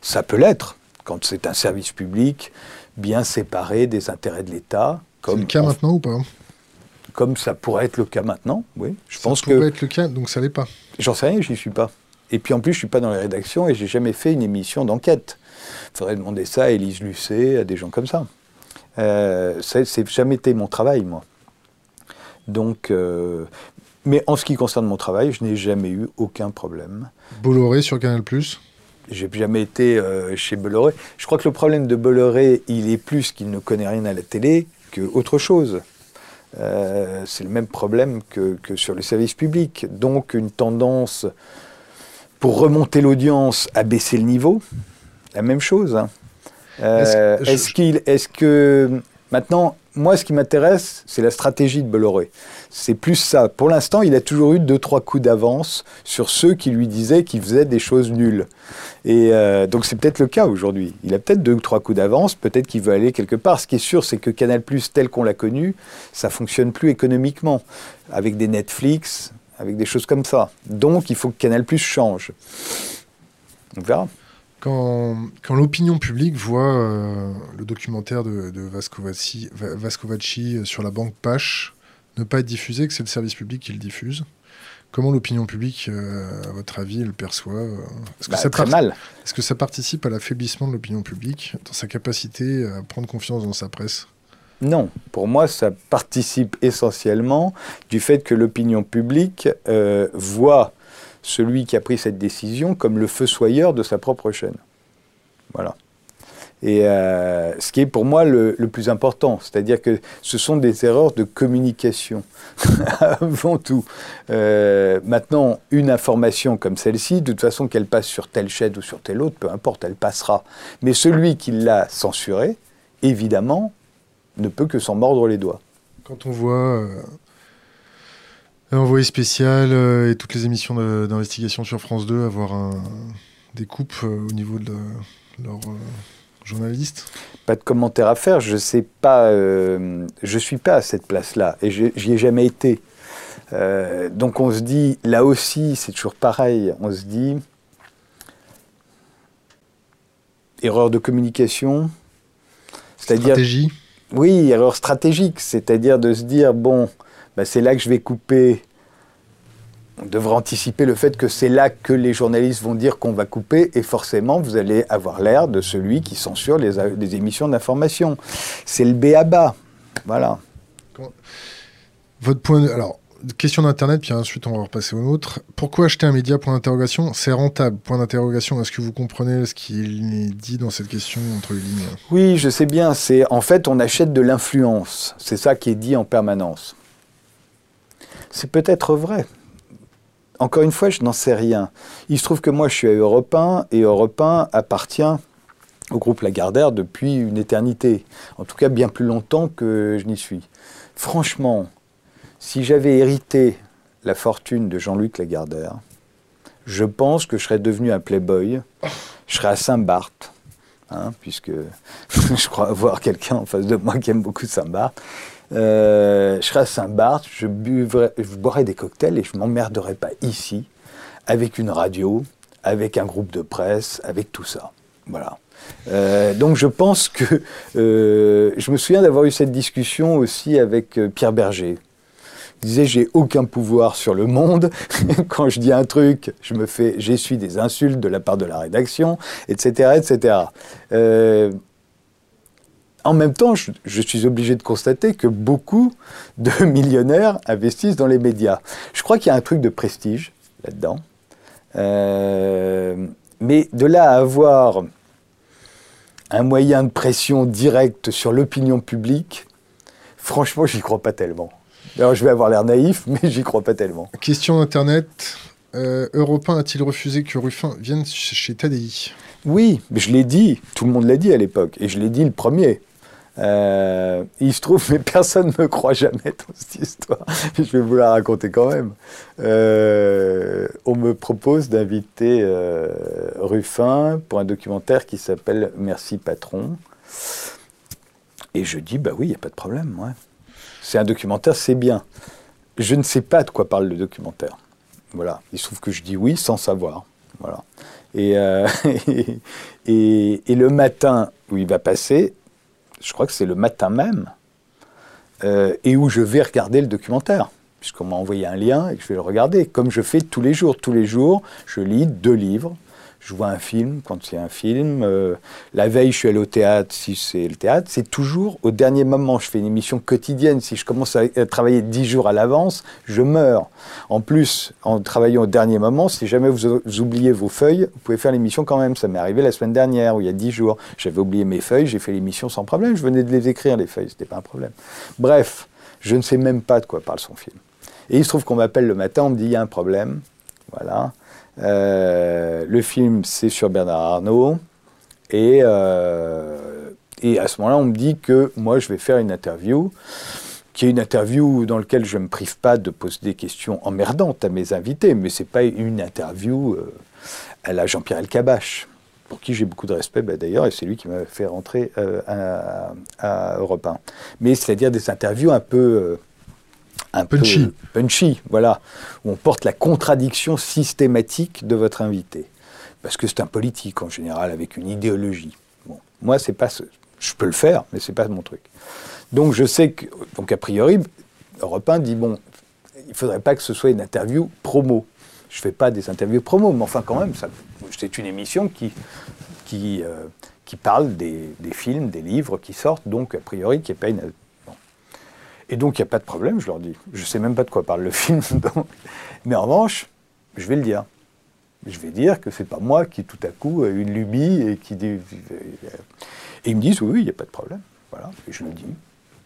Ça peut l'être quand c'est un service public bien séparé des intérêts de l'État. C'est le cas maintenant ou pas? Comme ça pourrait être le cas maintenant, oui. Je ça pense pourrait être le cas, donc ça l'est pas. J'en sais rien, j'y suis pas. Et puis en plus, je suis pas dans les rédactions et j'ai jamais fait une émission d'enquête. Il faudrait demander ça à Élise Lucet, à des gens comme ça. Euh, c'est jamais été mon travail, moi. Donc, euh, mais en ce qui concerne mon travail, je n'ai jamais eu aucun problème. Bolloré sur Canal j'ai jamais été euh, chez Bolloré. Je crois que le problème de Bolloré, il est plus qu'il ne connaît rien à la télé qu'autre chose. Euh, c'est le même problème que, que, sur le service public. Donc une tendance pour remonter l'audience à baisser le niveau, la même chose. Hein. Euh, est-ce qu'il, est-ce que maintenant, moi, ce qui m'intéresse, c'est la stratégie de Bolloré. C'est plus ça. Pour l'instant, il a toujours eu deux, trois coups d'avance sur ceux qui lui disaient qu'il faisait des choses nulles. Et euh, donc, c'est peut-être le cas aujourd'hui. Il a peut-être deux ou trois coups d'avance, peut-être qu'il veut aller quelque part. Ce qui est sûr, c'est que Canal, tel qu'on l'a connu, ça fonctionne plus économiquement. Avec des Netflix, avec des choses comme ça. Donc, il faut que Canal change. On verra. Quand, l'opinion publique voit euh, le documentaire de, Vascovaci, euh, sur la banque Pache ne pas être diffusé, que c'est le service public qui le diffuse, comment l'opinion publique, euh, à votre avis, le perçoit Est-ce que, bah, ça. Est-ce que ça participe à l'affaiblissement de l'opinion publique dans sa capacité à prendre confiance dans sa presse? Non, pour moi, ça participe essentiellement du fait que l'opinion publique voit celui qui a pris cette décision comme le feu-soyeur de sa propre chaîne. Voilà. Et euh, ce qui est pour moi le, plus important, c'est-à-dire que ce sont des erreurs de communication, avant tout. Euh, maintenant, une information comme celle-ci, de toute façon qu'elle passe sur telle chaîne ou sur telle autre, peu importe, elle passera. Mais celui qui l'a censurée, évidemment, ne peut que s'en mordre les doigts. Quand on voit euh, Envoyé spécial euh, et toutes les émissions d'investigation sur France 2 avoir des coupes au niveau de, leurs euh, journalistes Pas de commentaire à faire. Je sais pas. je suis pas à cette place-là et j'y ai jamais été. donc on se dit, là aussi, c'est toujours pareil. On se dit, erreur de communication. C'est-à-dire. Stratégie. Oui, erreur stratégique. C'est-à-dire de se dire, bon bah, c'est là que je vais couper. On devrait anticiper le fait que c'est là que les journalistes vont dire qu'on va couper, et forcément, vous allez avoir l'air de celui qui censure les, émissions d'information. C'est le B à bas. Voilà. Votre point de... Alors, question d'internet, puis ensuite on va repasser au nôtre. Pourquoi acheter un média? Point d'interrogation. C'est rentable? Point d'interrogation. Est-ce que vous comprenez ce qu'il est dit dans cette question entre les lignes Oui, je sais bien. C'est en fait on achète de l'influence. C'est ça qui est dit en permanence. C'est peut-être vrai. Encore une fois, je n'en sais rien. Il se trouve que moi, je suis à Europe 1 et Europe 1 appartient au groupe Lagardère depuis une éternité. En tout cas, bien plus longtemps que je n'y suis. Franchement, si j'avais hérité la fortune de Jean-Luc Lagardère, je pense que je serais devenu un playboy. Je serais à Saint-Barth, hein, puisque je crois avoir quelqu'un en face de moi qui aime beaucoup Saint-Barth. Euh, je serais à Saint-Barth, je, boirais des cocktails et je m'emmerderais pas ici avec une radio, avec un groupe de presse, avec tout ça. Voilà. Euh, donc je pense que euh, je me souviens d'avoir eu cette discussion aussi avec Pierre Berger. Il disait j'ai aucun pouvoir sur le monde. Quand je dis un truc, je me fais, j'essuie des insultes de la part de la rédaction, etc., etc. En même temps, je, suis obligé de constater que beaucoup de millionnaires investissent dans les médias. Je crois qu'il y a un truc de prestige là-dedans. Euh, mais de là à avoir un moyen de pression directe sur l'opinion publique, franchement, j'y crois pas tellement. Alors, je vais avoir l'air naïf, mais j'y crois pas tellement. Question Internet. Euh, a-t-il refusé que Ruffin vienne chez Tadi? Oui, mais je l'ai dit. Tout le monde l'a dit à l'époque. Et je l'ai dit le premier. Euh, il se trouve, mais personne ne me croit jamais dans cette histoire. Je vais vous la raconter quand même. Euh, on me propose d'inviter euh, Ruffin pour un documentaire qui s'appelle Merci Patron. Et je dis, bah oui, il n'y a pas de problème. C'est un documentaire, c'est bien. Je ne sais pas de quoi parle le documentaire. Voilà. Il se trouve que je dis oui sans savoir. Voilà. Et le matin où il va passer, je crois que c'est le matin même, euh, et où je vais regarder le documentaire, puisqu'on m'a envoyé un lien et que je vais le regarder, comme je fais tous les jours. Tous les jours, je lis deux livres je vois un film quand c'est un film. Euh, la veille, je suis allé au théâtre si c'est le théâtre. C'est toujours au dernier moment. Je fais une émission quotidienne. Si je commence à, travailler dix jours à l'avance, je meurs. En plus, en travaillant au dernier moment, si jamais vous, oubliez vos feuilles, vous pouvez faire l'émission quand même. Ça m'est arrivé la semaine dernière, où il y a dix jours. J'avais oublié mes feuilles, j'ai fait l'émission sans problème. Je venais de les écrire, les feuilles. C'était pas un problème. Bref, je ne sais même pas de quoi parle son film. Et il se trouve qu'on m'appelle le matin, on me dit il y a un problème. Voilà. Euh, le film, c'est sur Bernard Arnault. Et, euh, et à ce moment-là, on me dit que moi, je vais faire une interview, qui est une interview dans laquelle je ne me prive pas de poser des questions emmerdantes à mes invités, mais ce n'est pas une interview euh, à la Jean-Pierre Elkabach, pour qui j'ai beaucoup de respect bah, d'ailleurs, et c'est lui qui m'a fait rentrer à, à, Europe 1. Mais c'est-à-dire des interviews un peu un punchy. peu punchy, voilà, où on porte la contradiction systématique de votre invité. Parce que c'est un politique en général avec une idéologie. Bon, moi, c'est pas ce, je peux le faire, mais c'est pas mon truc. Donc je sais que, donc a priori, Europe 1 dit bon, il faudrait pas que ce soit une interview promo. Je fais pas des interviews promo, mais enfin quand même, c'est une émission qui qui, euh, qui parle des, des, films, des livres qui sortent, donc a priori qui n'est pas une et donc, il n'y a pas de problème, je leur dis. Je ne sais même pas de quoi parle le film. Mais en revanche, je vais le dire. Je vais dire que c'est pas moi qui, tout à coup, a une lubie et qui dit. Et ils me disent oui, il n'y a pas de problème. Voilà, et je le dis.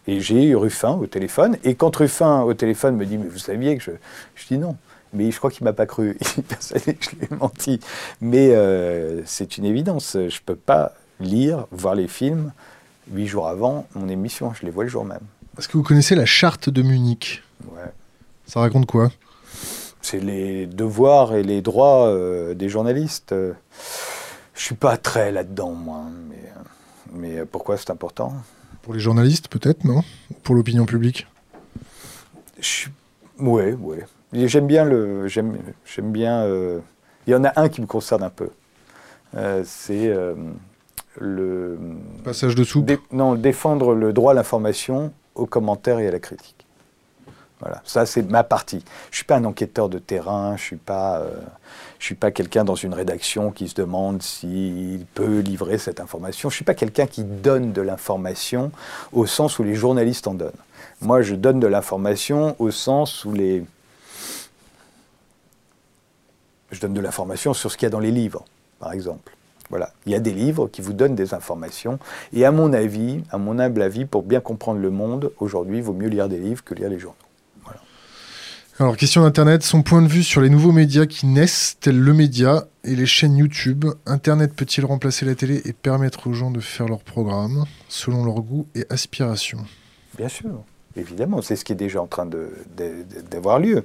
Et j'ai eu Ruffin au téléphone. Et quand Ruffin au téléphone me dit Mais vous saviez que je. Je dis non. Mais je crois qu'il ne m'a pas cru. Que je lui ai menti. Mais euh, c'est une évidence. Je ne peux pas lire, voir les films huit jours avant mon émission. Je les vois le jour même. Est-ce que vous connaissez la charte de Munich Ouais. Ça raconte quoi C'est les devoirs et les droits euh, des journalistes. Je je suis pas très là-dedans, moi. Mais, mais pourquoi c'est important Pour les journalistes, peut-être, non Pour l'opinion publique je... Ouais, ouais. J'aime bien le. J'aime, j'aime bien. Euh, il y en a un qui me concerne un peu. Euh, c'est le. Passage de soupe Non, défendre le droit à l'information aux commentaires et à la critique. Voilà, ça c'est ma partie. Je suis pas un enquêteur de terrain, je suis pas, euh, suis pas quelqu'un dans une rédaction qui se demande s'il peut livrer cette information. Je suis pas quelqu'un qui donne de l'information au sens où les journalistes en donnent. Moi, je donne de l'information au sens où les, je donne de l'information sur ce qu'il y a dans les livres, par exemple. Voilà, il y a des livres qui vous donnent des informations. Et à mon avis, à mon humble avis, pour bien comprendre le monde, aujourd'hui, il vaut mieux lire des livres que lire les journaux. Alors, question d'Internet, son point de vue sur les nouveaux médias qui naissent, tels le média et les chaînes YouTube. Internet peut-il remplacer la télé et permettre aux gens de faire leur programme selon leur goût et aspiration? Bien sûr, évidemment, c'est ce qui est déjà en train d'avoir lieu.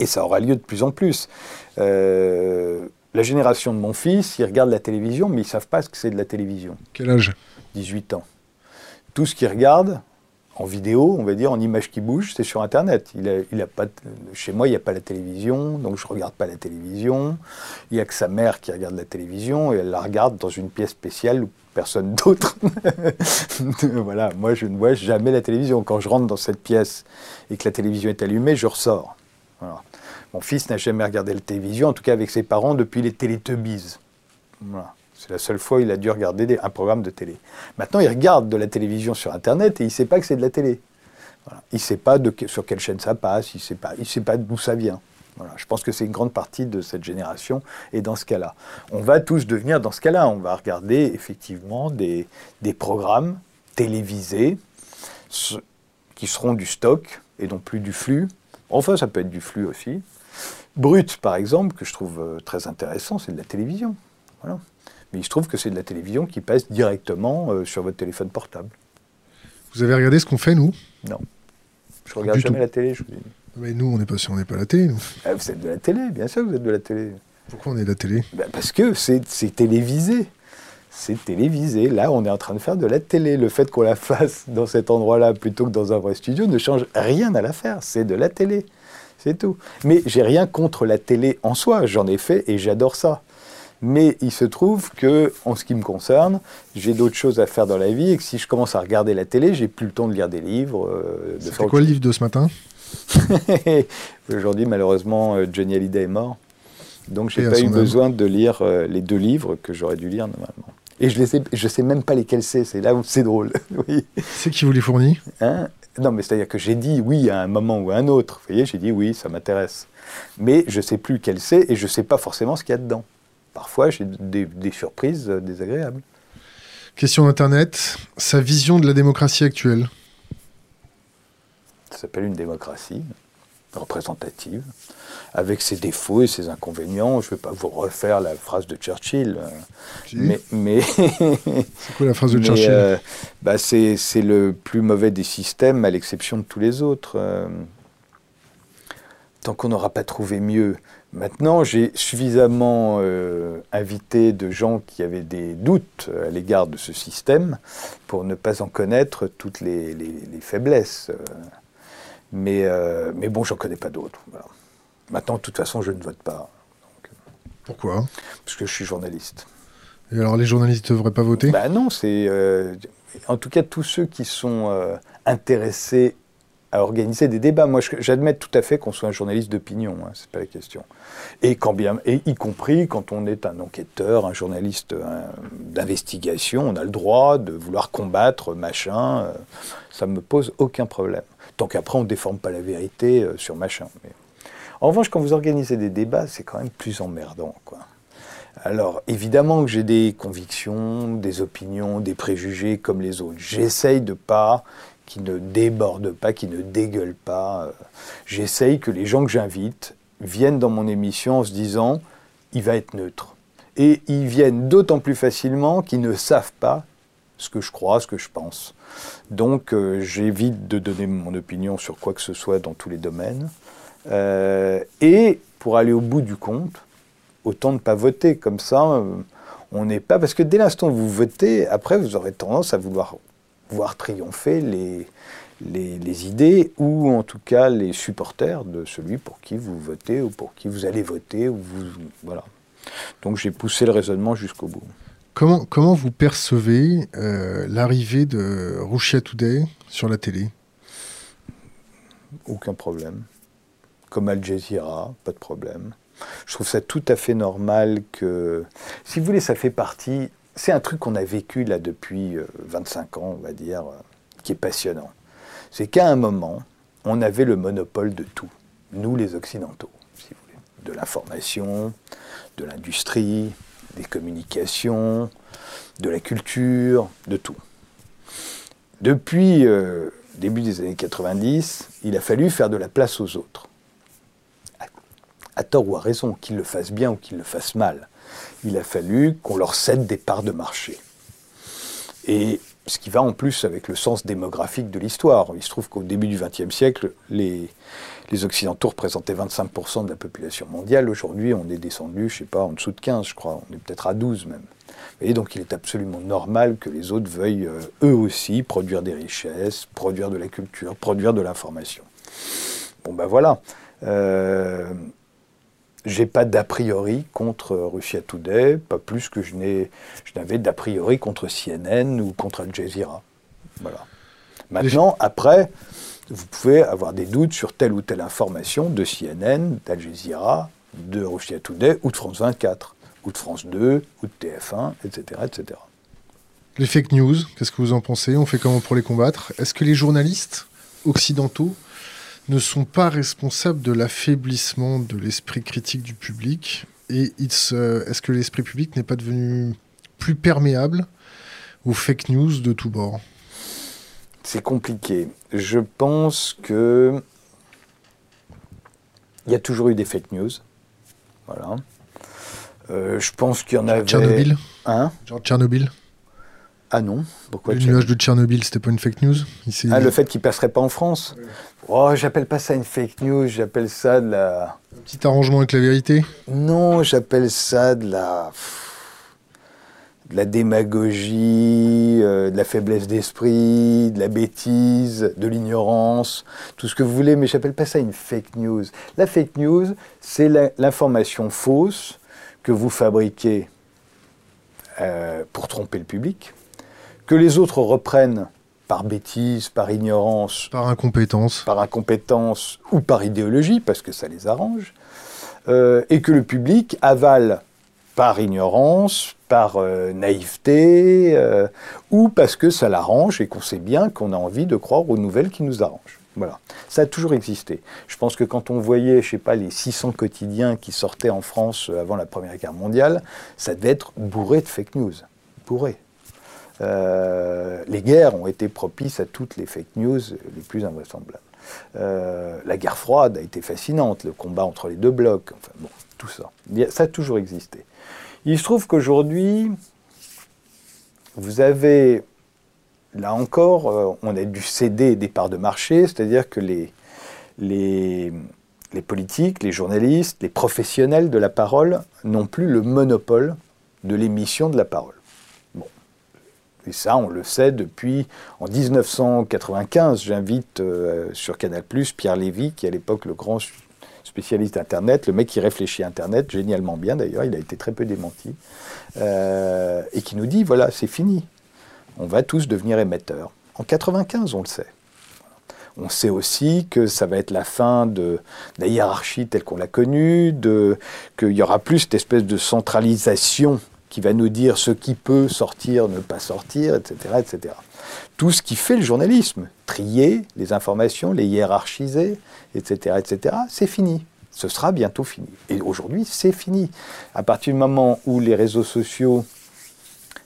Et ça aura lieu de plus en plus. Euh, la génération de mon fils, ils regardent la télévision, mais ils ne savent pas ce que c'est de la télévision. Quel âge? 18 ans. Tout ce qu'ils regardent, en vidéo, on va dire, en images qui bougent, c'est sur Internet. Il il a pas, chez moi, il n'y a pas la télévision, donc je ne regarde pas la télévision. Il n'y a que sa mère qui regarde la télévision, et elle la regarde dans une pièce spéciale où personne d'autre. voilà, moi, je ne vois jamais la télévision. Quand je rentre dans cette pièce et que la télévision est allumée, je ressors. Mon fils n'a jamais regardé la télévision, en tout cas avec ses parents, depuis les Télétubbies. C'est la seule fois où il a dû regarder un programme de télé. Maintenant, il regarde de la télévision sur Internet et il ne sait pas que c'est de la télé. Il ne sait pas sur quelle chaîne ça passe, il ne sait pas, d'où ça vient. Voilà. Je pense que c'est une grande partie de cette génération et dans ce cas-là. On va tous devenir dans ce cas-là. On va regarder effectivement des, des programmes télévisés qui seront du stock et non plus du flux. Enfin, ça peut être du flux aussi. Brut, par exemple, que je trouve euh, très intéressant, c'est de la télévision. Voilà. Mais il se trouve que c'est de la télévision qui passe directement euh, sur votre téléphone portable. Vous avez regardé ce qu'on fait, nous? Non. Je regarde jamais la télé, je vous dis. Mais nous, on n'est pas, on n'est pas la télé, nous. Ah, vous êtes de la télé, bien sûr que vous êtes de la télé. Pourquoi on est de la télé? Ben, Parce que c'est télévisé. C'est télévisé. Là, on est en train de faire de la télé. Le fait qu'on la fasse dans cet endroit-là plutôt que dans un vrai studio ne change rien à l'affaire. C'est de la télé. C'est tout. Mais j'ai rien contre la télé en soi, j'en ai fait et j'adore ça. Mais il se trouve que, en ce qui me concerne, j'ai d'autres choses à faire dans la vie et que si je commence à regarder la télé, j'ai plus le temps de lire des livres. Euh, quoi le livre de ce matin? Aujourd'hui, malheureusement, euh, Johnny Hallyday est mort. Donc, j'ai pas eu besoin de lire euh, les deux livres que j'aurais dû lire normalement. Et je ne sais même pas lesquels c'est, c'est là où c'est drôle. oui. C'est qui vous les fournit? Hein? Non, mais c'est-à-dire que j'ai dit oui à un moment ou à un autre. Vous voyez, j'ai dit oui, ça m'intéresse. Mais je ne sais plus quel c'est et je ne sais pas forcément ce qu'il y a dedans. Parfois, j'ai des, surprises euh, désagréables. Question d'Internet. Sa vision de la démocratie actuelle? Ça s'appelle une démocratie représentative, avec ses défauts et ses inconvénients. Je ne vais pas vous refaire la phrase de Churchill. Euh, mais, mais c'est quoi la phrase de Churchill euh, bah c'est, le plus mauvais des systèmes, à l'exception de tous les autres. Euh, tant qu'on n'aura pas trouvé mieux. Maintenant, j'ai suffisamment invité de gens qui avaient des doutes à l'égard de ce système pour ne pas en connaître toutes les, les, les faiblesses. Mais, mais bon, j'en connais pas d'autres. Maintenant, de toute façon, je ne vote pas. Pourquoi Parce que je suis journaliste. Et alors, les journalistes ne devraient pas voter? Ben non, c'est. Euh, en tout cas, tous ceux qui sont euh, intéressés à organiser des débats. Moi, j'admets tout à fait qu'on soit un journaliste d'opinion, hein, c'est pas la question. Et quand bien, et y compris quand on est un enquêteur, un journaliste d'investigation, on a le droit de vouloir combattre machin. ça me pose aucun problème. Tant qu'après, on ne déforme pas la vérité euh, sur machin. Mais... En revanche, quand vous organisez des débats, c'est quand même plus emmerdant. Quoi. Alors, évidemment que j'ai des convictions, des opinions, des préjugés comme les autres. J'essaye de pas qui ne débordent pas, qui ne dégueulent pas. J'essaye que les gens que j'invite viennent dans mon émission en se disant il va être neutre. Et ils viennent d'autant plus facilement qu'ils ne savent pas ce que je crois, ce que je pense. Donc euh, j'évite de donner mon opinion sur quoi que ce soit dans tous les domaines. Euh, et pour aller au bout du compte, autant ne pas voter. Comme ça, euh, on n'est pas... Parce que dès l'instant où vous votez, après, vous aurez tendance à vouloir voir triompher les, les, les, idées ou en tout cas les supporters de celui pour qui vous votez ou pour qui vous allez voter. Ou vous, voilà. Donc j'ai poussé le raisonnement jusqu'au bout. Comment, comment vous percevez euh, l'arrivée de Russia Today sur la télé? Aucun problème. Comme Al Jazeera, pas de problème. Je trouve ça tout à fait normal que, si vous voulez, ça fait partie, c'est un truc qu'on a vécu là depuis 25 euh, ans, on va dire, euh, qui est passionnant. C'est qu'à un moment, on avait le monopole de tout, nous les Occidentaux, si vous voulez, de l'information, de l'industrie, des communications, de la culture, de tout. Depuis euh, début des années 90, il a fallu faire de la place aux autres. À tort ou à raison, qu'ils le fassent bien ou qu'ils le fassent mal. Il a fallu qu'on leur cède des parts de marché. Et ce qui va en plus avec le sens démographique de l'histoire. Il se trouve qu'au début du XXe siècle, les, les Occidentaux représentaient 25% de la population mondiale. Aujourd'hui, on est descendu, je ne sais pas, en dessous de 15, je crois. On est peut-être à 12 même. Et donc, il est absolument normal que les autres veuillent, euh, eux aussi, produire des richesses, produire de la culture, produire de l'information. Bon, ben voilà. Euh, j'ai pas d'a priori contre Russia Today, pas plus que je n'avais d'a priori contre CNN ou contre Al Jazeera. Voilà. Maintenant, après, vous pouvez avoir des doutes sur telle ou telle information de CNN, d'Al Jazeera, de Russia Today ou de France 24 ou de France 2, ou de TF1, etc. etc. Les fake news, qu'est-ce que vous en pensez? On fait comment pour les combattre? Est-ce que les journalistes occidentaux ne sont pas responsables de l'affaiblissement de l'esprit critique du public. Et est-ce que l'esprit public n'est pas devenu plus perméable aux fake news de tous bords? C'est compliqué. Je pense que il y a toujours eu des fake news. Voilà. Euh, je pense qu'il y en avait. Tchernobyl? Hein? Genre Tchernobyl? Ah non. Pourquoi Le nuage de Tchernobyl, c'était pas une fake news? Ah, le fait qu'il passerait pas en France Oh, j'appelle pas ça une fake news, j'appelle ça de la. Un petit arrangement avec la vérité Non, j'appelle ça de la. de la démagogie, euh, de la faiblesse d'esprit, de la bêtise, de l'ignorance, tout ce que vous voulez, mais j'appelle pas ça une fake news. La fake news, c'est l'information fausse que vous fabriquez euh, pour tromper le public, que les autres reprennent par bêtise, par ignorance, par incompétence, par incompétence ou par idéologie, parce que ça les arrange, euh, et que le public avale par ignorance, par euh, naïveté, ou parce que ça l'arrange et qu'on sait bien qu'on a envie de croire aux nouvelles qui nous arrangent. Voilà. Ça a toujours existé. Je pense que quand on voyait, je sais pas, les 600 quotidiens qui sortaient en France euh, avant la Première Guerre mondiale, ça devait être bourré de fake news. Bourré. Euh, les guerres ont été propices à toutes les fake news les plus invraisemblables. Euh, la guerre froide a été fascinante, le combat entre les deux blocs, enfin bon, tout ça. Ça a toujours existé. Il se trouve qu'aujourd'hui, vous avez là encore, euh, on a dû céder des parts de marché, c'est-à-dire que les, les, politiques, les journalistes, les professionnels de la parole n'ont plus le monopole de l'émission de la parole. Et ça, on le sait depuis en 1995. J'invite euh, sur Canal Pierre Lévy, qui est à l'époque le grand spécialiste d'Internet, le mec qui réfléchit Internet, génialement bien d'ailleurs, il a été très peu démenti, euh, et qui nous dit voilà, c'est fini on va tous devenir émetteurs. En 95, on le sait. On sait aussi que ça va être la fin de, la hiérarchie telle qu'on l'a connue, qu'il y aura plus cette espèce de centralisation qui va nous dire ce qui peut sortir, ne pas sortir, etc., etc. Tout ce qui fait le journalisme, trier les informations, les hiérarchiser, etc., etc., c'est fini. Ce sera bientôt fini. Et aujourd'hui, c'est fini. À partir du moment où les réseaux sociaux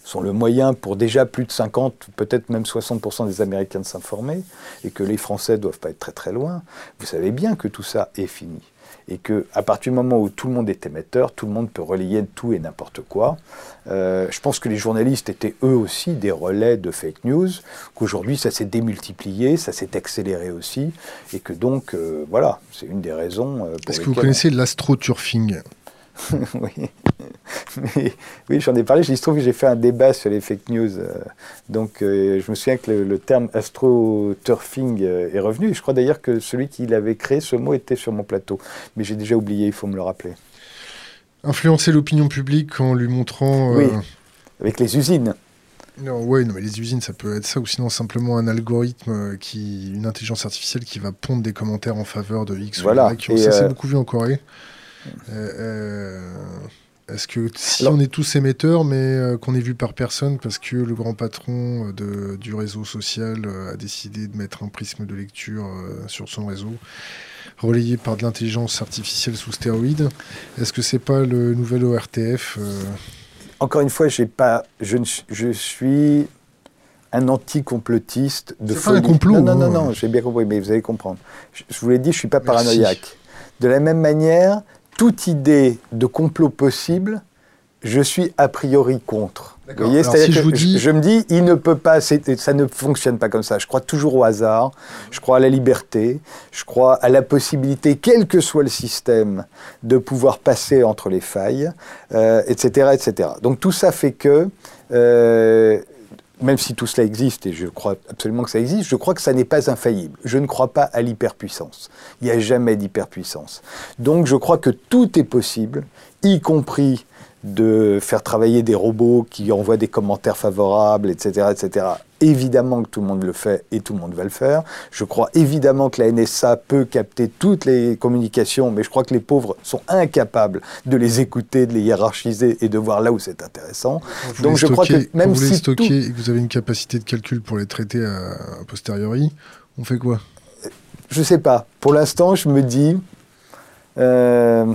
sont le moyen pour déjà plus de 50, peut-être même 60% des Américains de s'informer, et que les Français doivent pas être très très loin, vous savez bien que tout ça est fini. Et que à partir du moment où tout le monde est émetteur, tout le monde peut relayer tout et n'importe quoi. Euh, je pense que les journalistes étaient eux aussi des relais de fake news, qu'aujourd'hui ça s'est démultiplié, ça s'est accéléré aussi, et que donc euh, voilà, c'est une des raisons. Euh, Est-ce que vous connaissez l'astroturfing? oui. oui, j'en ai parlé. Il se trouve que j'ai fait un débat sur les fake news. Euh, donc, euh, je me souviens que le, terme astroturfing euh, est revenu. Je crois d'ailleurs que celui qui l'avait créé, ce mot était sur mon plateau. Mais j'ai déjà oublié, il faut me le rappeler. Influencer l'opinion publique en lui montrant. Oui, avec les usines. Non, ouais, non, mais les usines, ça peut être ça, ou sinon simplement un algorithme qui, une intelligence artificielle qui va pondre des commentaires en faveur de X Voilà. ou Y. Ça, c'est beaucoup vu en Corée. Euh, euh, Est-ce que si on est tous émetteurs, mais euh, qu'on est vu par personne parce que le grand patron de, du réseau social euh, a décidé de mettre un prisme de lecture euh, sur son réseau, relayé par de l'intelligence artificielle sous stéroïdes, est-ce que c'est pas le nouvel ORTF Encore une fois, pas, je, ne suis- je suis un anti-complotiste de C'est pas un folie. complot, Non, non, non, hein. non, j'ai bien compris, mais vous allez comprendre. Je, je vous l'ai dit, je suis pas paranoïaque. De la même manière, toute idée de complot possible, je suis a priori contre. Vous voyez, Alors, si je vous dis- je me dis, il ne peut pas, ça ne fonctionne pas comme ça. Je crois toujours au hasard, je crois à la liberté, je crois à la possibilité, quel que soit le système, de pouvoir passer entre les failles, euh, etc., etc. Donc tout ça fait que, euh, même si tout cela existe, et je crois absolument que ça existe, je crois que ça n'est pas infaillible. Je ne crois pas à l'hyperpuissance. Il n'y a jamais d'hyperpuissance. Donc je crois que tout est possible, y compris de faire travailler des robots qui envoient des commentaires favorables, etc., etc. Évidemment que tout le monde le fait et tout le monde va le faire. Je crois évidemment que la NSA peut capter toutes les communications, mais je crois que les pauvres sont incapables de les écouter, de les hiérarchiser et de voir là où c'est intéressant. vous Donc les je crois que même vous les si stockez tout- et que vous avez une capacité de calcul pour les traiter à, a posteriori, on fait quoi? Je sais pas. Pour l'instant, je me dis. euh,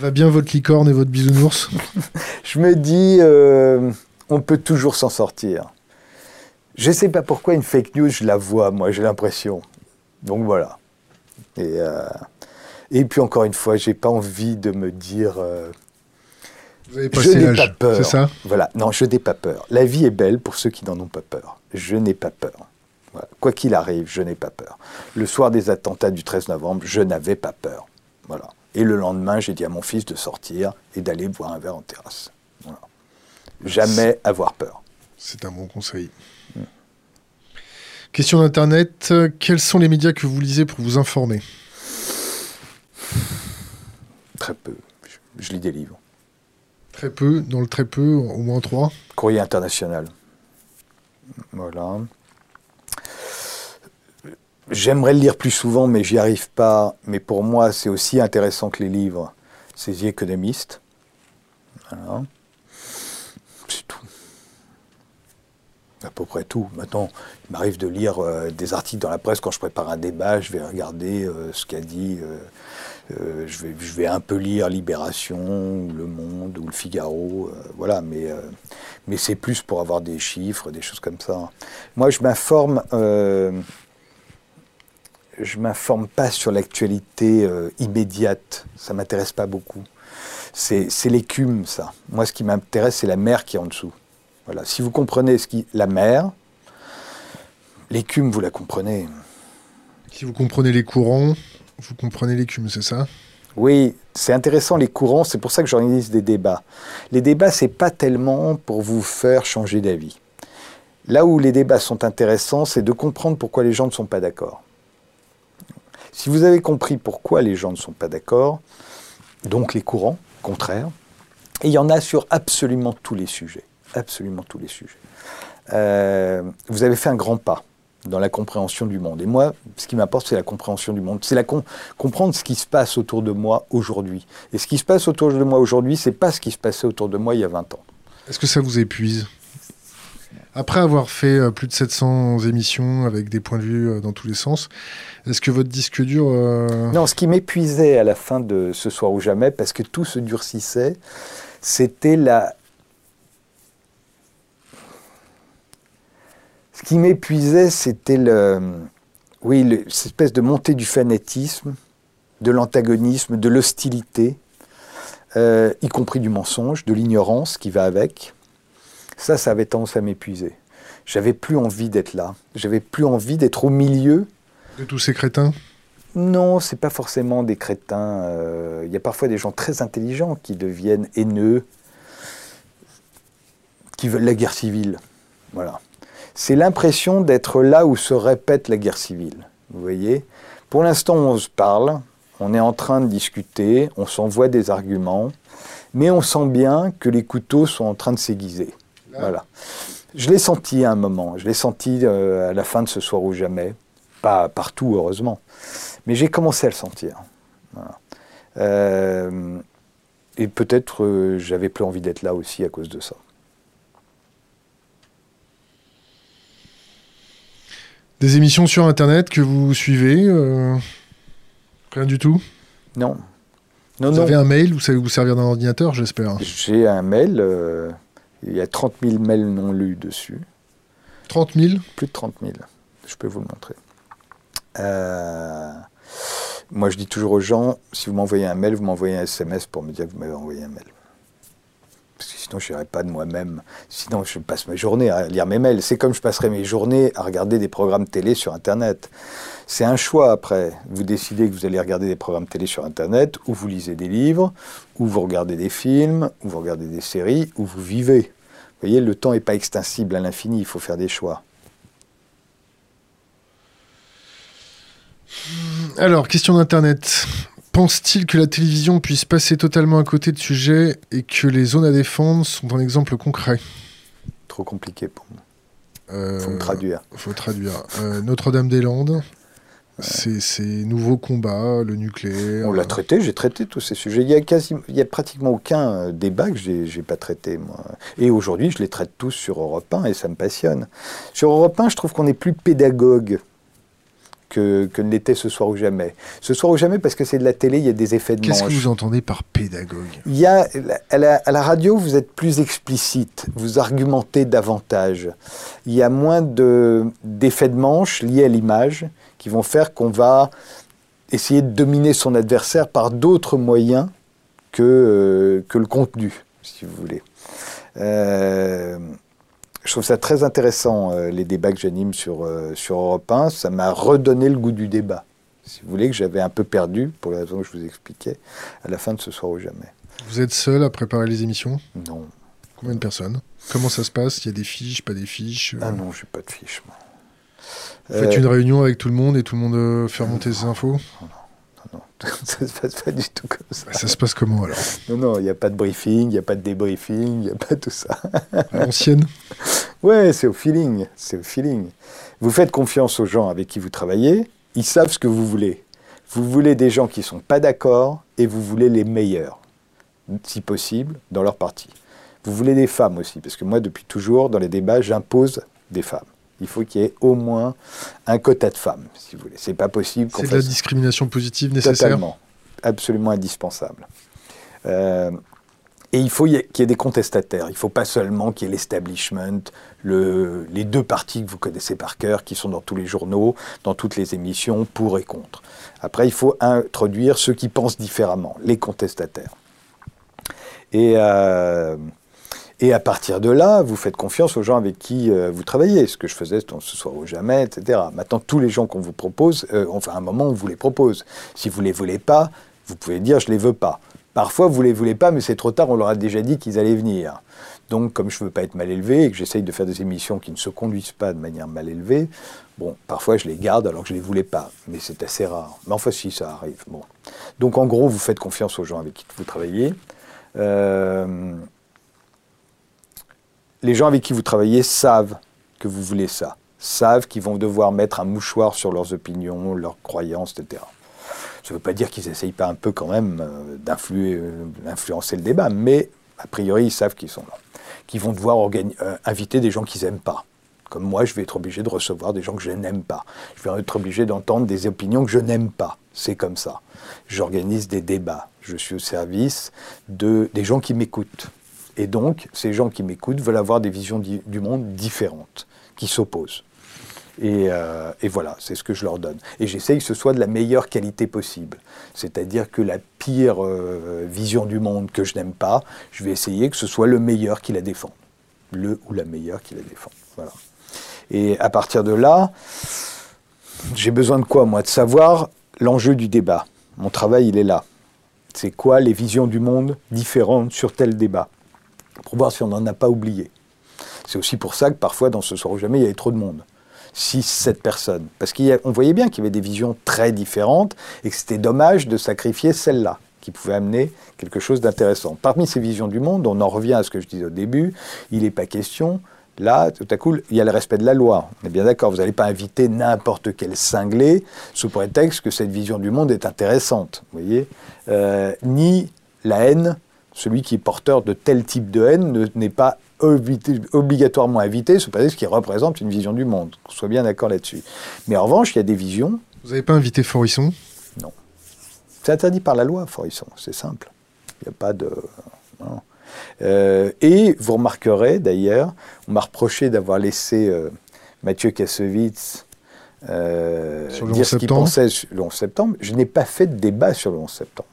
Va bien votre licorne et votre bisounours? je me dis, euh, on peut toujours s'en sortir. Je ne sais pas pourquoi une fake news, je la vois, moi, j'ai l'impression. Donc voilà. Et, euh, et puis encore une fois, j'ai pas envie de me dire. euh, Vous avez je passé n'ai pas peur. c'est ça? Voilà. Non, je n'ai pas peur. La vie est belle pour ceux qui n'en ont pas peur. Je n'ai pas peur. Voilà. Quoi qu'il arrive, je n'ai pas peur. Le soir des attentats du 13 novembre, je n'avais pas peur. Voilà. Et le lendemain, j'ai dit à mon fils de sortir et d'aller boire un verre en terrasse. Voilà. Jamais avoir peur. C'est un bon conseil. Question d'Internet. euh, Quels sont les médias que vous lisez pour vous informer? Très peu. Je, je lis des livres. Très peu, dans le très peu, au moins trois. Courrier international. Voilà. J'aimerais le lire plus souvent, mais j'y arrive pas. Mais pour moi, c'est aussi intéressant que les livres. C'est The Economist. Voilà. C'est tout. À peu près tout. Maintenant, il m'arrive de lire euh, des articles dans la presse quand je prépare un débat. Je vais regarder euh, ce qu'a dit. euh, je, vais, un peu lire Libération, ou Le Monde, ou Le Figaro. voilà, mais, mais c'est plus pour avoir des chiffres, des choses comme ça. Moi, je m'informe. je m'informe pas sur l'actualité immédiate. Ça m'intéresse pas beaucoup. C'est l'écume, ça. Moi, ce qui m'intéresse, c'est la mer qui est en dessous. Voilà. Si vous comprenez ce qui, la mer, l'écume, vous la comprenez. Si vous comprenez les courants, vous comprenez l'écume, c'est ça? Oui, c'est intéressant les courants, c'est pour ça que j'organise des débats. Les débats, c'est pas tellement pour vous faire changer d'avis. Là où les débats sont intéressants, c'est de comprendre pourquoi les gens ne sont pas d'accord. Si vous avez compris pourquoi les gens ne sont pas d'accord, donc les courants contraires, et il y en a sur absolument tous les sujets, absolument tous les sujets, euh, vous avez fait un grand pas dans la compréhension du monde. Et moi, ce qui m'importe, c'est la compréhension du monde. C'est la com- comprendre ce qui se passe autour de moi aujourd'hui. Et ce qui se passe autour de moi aujourd'hui, c'est pas ce qui se passait autour de moi il y a 20 ans. Est-ce que ça vous épuise? Après avoir fait euh, plus de 700 émissions avec des points de vue euh, dans tous les sens, est-ce que votre disque dur... euh, Non, ce qui m'épuisait à la fin de Ce soir ou jamais, parce que tout se durcissait, c'était la. Ce qui m'épuisait, c'était le. Oui, le- cette espèce de montée du fanatisme, de l'antagonisme, de l'hostilité, euh, y compris du mensonge, de l'ignorance qui va avec. Ça, ça avait tendance à m'épuiser. J'avais plus envie d'être là. J'avais plus envie d'être au milieu De tous ces crétins? Non, c'est pas forcément des crétins. Euh, Il y a parfois des gens très intelligents qui deviennent haineux, qui veulent la guerre civile. Voilà. C'est l'impression d'être là où se répète la guerre civile. Vous voyez? Pour l'instant, on se parle, on est en train de discuter, on s'envoie des arguments, mais on sent bien que les couteaux sont en train de s'aiguiser. Voilà. Je l'ai senti à un moment. Je l'ai senti euh, à la fin de ce soir ou jamais. Pas partout, heureusement. Mais j'ai commencé à le sentir. Euh, et peut-être euh, j'avais plus envie d'être là aussi à cause de ça. Des émissions sur Internet que vous suivez Rien du tout? Non. non vous avez un mail, vous savez vous servir d'un ordinateur, j'espère J'ai un mail, il y a 30 000 mails non lus dessus. 30 000 Plus de 30 000, je peux vous le montrer. Euh, moi, je dis toujours aux gens, si vous m'envoyez un mail, vous m'envoyez un SMS pour me dire que vous m'avez envoyé un mail. Parce que sinon, je n'irai pas de moi-même. Sinon, je passe mes journées à lire mes mails. C'est comme je passerai mes journées à regarder des programmes télé sur Internet. C'est un choix après. Vous décidez que vous allez regarder des programmes télé sur Internet, ou vous lisez des livres, ou vous regardez des films, ou vous regardez des séries, ou vous vivez. Vous voyez, le temps n'est pas extensible à l'infini, il faut faire des choix. Alors, question d'Internet. Pense-t-il que la télévision puisse passer totalement à côté de sujets et que les zones à défendre sont un exemple concret? Trop compliqué pour moi. Il faut me traduire. faut traduire. Euh, Notre-Dame-des-Landes, ces, nouveaux combats, le nucléaire. On l'a traité, j'ai traité tous ces sujets. Il y a, quasi, il y a pratiquement aucun euh, débat que je n'ai pas traité, moi. Et aujourd'hui, je les traite tous sur Europe 1 et ça me passionne. Sur Europe 1, je trouve qu'on est plus pédagogue que, que ne l'était ce soir ou jamais. Ce soir ou jamais, parce que c'est de la télé, il y a des effets de Qu'est-ce que vous entendez par pédagogue? Il y a, à la, à la, radio, vous êtes plus explicite, vous argumentez davantage. Il y a moins d'effets de, de manche liés à l'image qui vont faire qu'on va essayer de dominer son adversaire par d'autres moyens que, euh, que le contenu, si vous voulez. Euh, je trouve ça très intéressant, euh, les débats que j'anime sur, sur Europe 1. Ça m'a redonné le goût du débat, si vous voulez, que j'avais un peu perdu, pour la raison que je vous expliquais, à la fin de ce soir ou jamais. Vous êtes seul à préparer les émissions? Non. Combien de personnes? Comment ça se passe? Il y a des fiches, pas des fiches? Ah non, je n'ai pas de fiches, moi. Vous faites une réunion avec tout le monde et tout le monde euh, fait remonter ses infos? non, ça se passe pas du tout comme ça. Ça se passe comment alors? Non, non, il n'y a pas de briefing, il n'y a pas de débriefing, il n'y a pas tout ça. Ancienne Ouais, c'est au feeling, c'est au feeling. Vous faites confiance aux gens avec qui vous travaillez, ils savent ce que vous voulez. Vous voulez des gens qui ne sont pas d'accord et vous voulez les meilleurs, si possible, dans leur parti. Vous voulez des femmes aussi, parce que moi, depuis toujours, dans les débats, j'impose des femmes il faut qu'il y ait au moins un quota de femmes, si vous voulez. C'est pas possible C'est de la discrimination positive nécessaire Totalement, absolument indispensable. Euh, et il faut qu'il y ait des contestataires. Il ne faut pas seulement qu'il y ait l'establishment, le, les deux partis que vous connaissez par cœur, qui sont dans tous les journaux, dans toutes les émissions, pour et contre. Après, il faut introduire ceux qui pensent différemment, les contestataires. Et, euh, et à partir de là, vous faites confiance aux gens avec qui euh, vous travaillez, ce que je faisais ce soir ou jamais, etc. Maintenant, tous les gens qu'on vous propose, euh, enfin, à un moment, on vous les propose. Si vous ne les voulez pas, vous pouvez dire je ne les veux pas. Parfois, vous ne les voulez pas, mais c'est trop tard, on leur a déjà dit qu'ils allaient venir. Donc, comme je ne veux pas être mal élevé et que j'essaye de faire des émissions qui ne se conduisent pas de manière mal élevée, bon, parfois je les garde alors que je ne les voulais pas. Mais c'est assez rare. Mais enfin, si, ça arrive. Bon. Donc, en gros, vous faites confiance aux gens avec qui vous travaillez. Euh, les gens avec qui vous travaillez savent que vous voulez ça, savent qu'ils vont devoir mettre un mouchoir sur leurs opinions, leurs croyances, etc. Ça ne veut pas dire qu'ils n'essayent pas un peu quand même euh, d'influencer le débat, mais a priori, ils savent qu'ils sont là. Qu'ils vont devoir euh, inviter des gens qu'ils n'aiment pas. Comme moi, je vais être obligé de recevoir des gens que je n'aime pas. Je vais être obligé d'entendre des opinions que je n'aime pas. C'est comme ça. J'organise des débats. Je suis au service de, des gens qui m'écoutent. Et donc, ces gens qui m'écoutent veulent avoir des visions du monde différentes, qui s'opposent. Euh, et, voilà, c'est ce que je leur donne. Et j'essaye que ce soit de la meilleure qualité possible. C'est-à-dire que la pire euh, vision du monde que je n'aime pas, je vais essayer que ce soit le meilleur qui la défend. Le ou la meilleure qui la défend. Voilà. Et à partir de là, j'ai besoin de quoi, moi? De savoir l'enjeu du débat. Mon travail, il est là. C'est quoi les visions du monde différentes sur tel débat? Pour voir si on n'en a pas oublié. C'est aussi pour ça que parfois, dans ce soir ou jamais, il y avait trop de monde. 6, 7 personnes. Parce qu'on voyait bien qu'il y avait des visions très différentes et que c'était dommage de sacrifier celle-là. qui pouvait amener quelque chose d'intéressant. Parmi ces visions du monde, on en revient à ce que je disais au début, il n'est pas question Là, tout à coup, il y a le respect de la loi. On est bien d'accord, vous n'allez pas inviter n'importe quel cinglé sous prétexte que cette vision du monde est intéressante, vous voyez euh, Ni la haine, celui qui est porteur de tel type de haine n'est pas obligatoirement invité sous prétexte qu'il représente une vision du monde. Qu'on soit bien d'accord là-dessus. Mais en revanche, il y a des visions. Vous n'avez pas invité Forisson Non. C'est interdit par la loi, Forisson, c'est simple. Il n'y a pas de. Euh, et vous remarquerez d'ailleurs, on m'a reproché d'avoir laissé euh, Mathieu Kassovitz euh, dire ce qu'il pensait sur le 11 septembre. Je n'ai pas fait de débat sur le 11 septembre.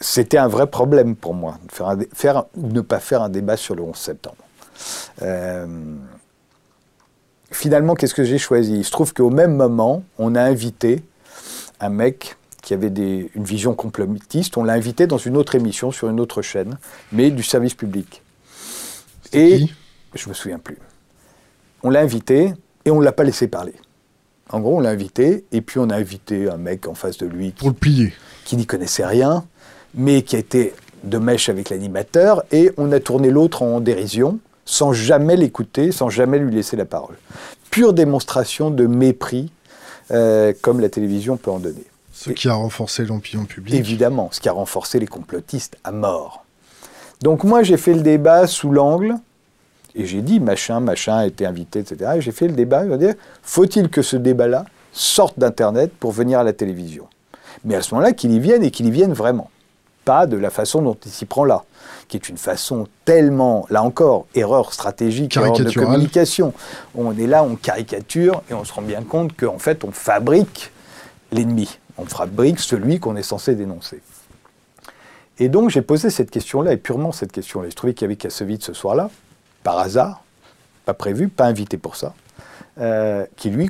C'était un vrai problème pour moi, de faire, faire, ne pas faire un débat sur le 11 septembre. finalement, qu'est-ce que j'ai choisi? Il se trouve qu'au même moment, on a invité un mec qui avait une vision complotiste, on l'a invité dans une autre émission sur une autre chaîne, mais du service public. Et qui? je me souviens plus. On l'a invité et on ne l'a pas laissé parler. En gros, on l'a invité et puis on a invité un mec en face de lui pour le plier, qui n'y connaissait rien, mais qui a été de mèche avec l'animateur et on a tourné l'autre en dérision sans jamais l'écouter, sans jamais lui laisser la parole. Pure démonstration de mépris, euh, comme la télévision peut en donner. Ce qui a renforcé l'opinion publique. Évidemment, ce qui a renforcé les complotistes à mort. Donc moi, j'ai fait le débat sous l'angle, et j'ai dit, machin, machin a été invité, etc. Et j'ai fait le débat, je veux dire, faut-il que ce débat-là sorte d'Internet pour venir à la télévision? Mais à ce moment-là, qu'il y vienne et qu'il y vienne vraiment. Pas de la façon dont il s'y prend là, qui est une façon tellement, là encore, erreur stratégique, erreur de communication. On est là, on caricature, et on se rend bien compte qu'en fait, on fabrique l'ennemi on fabrique celui qu'on est censé dénoncer. Et donc j'ai posé cette question-là, et purement cette question-là. Je trouvais qu'il y avait Kassovitz ce soir-là, par hasard, pas prévu, pas invité pour ça, euh, qui lui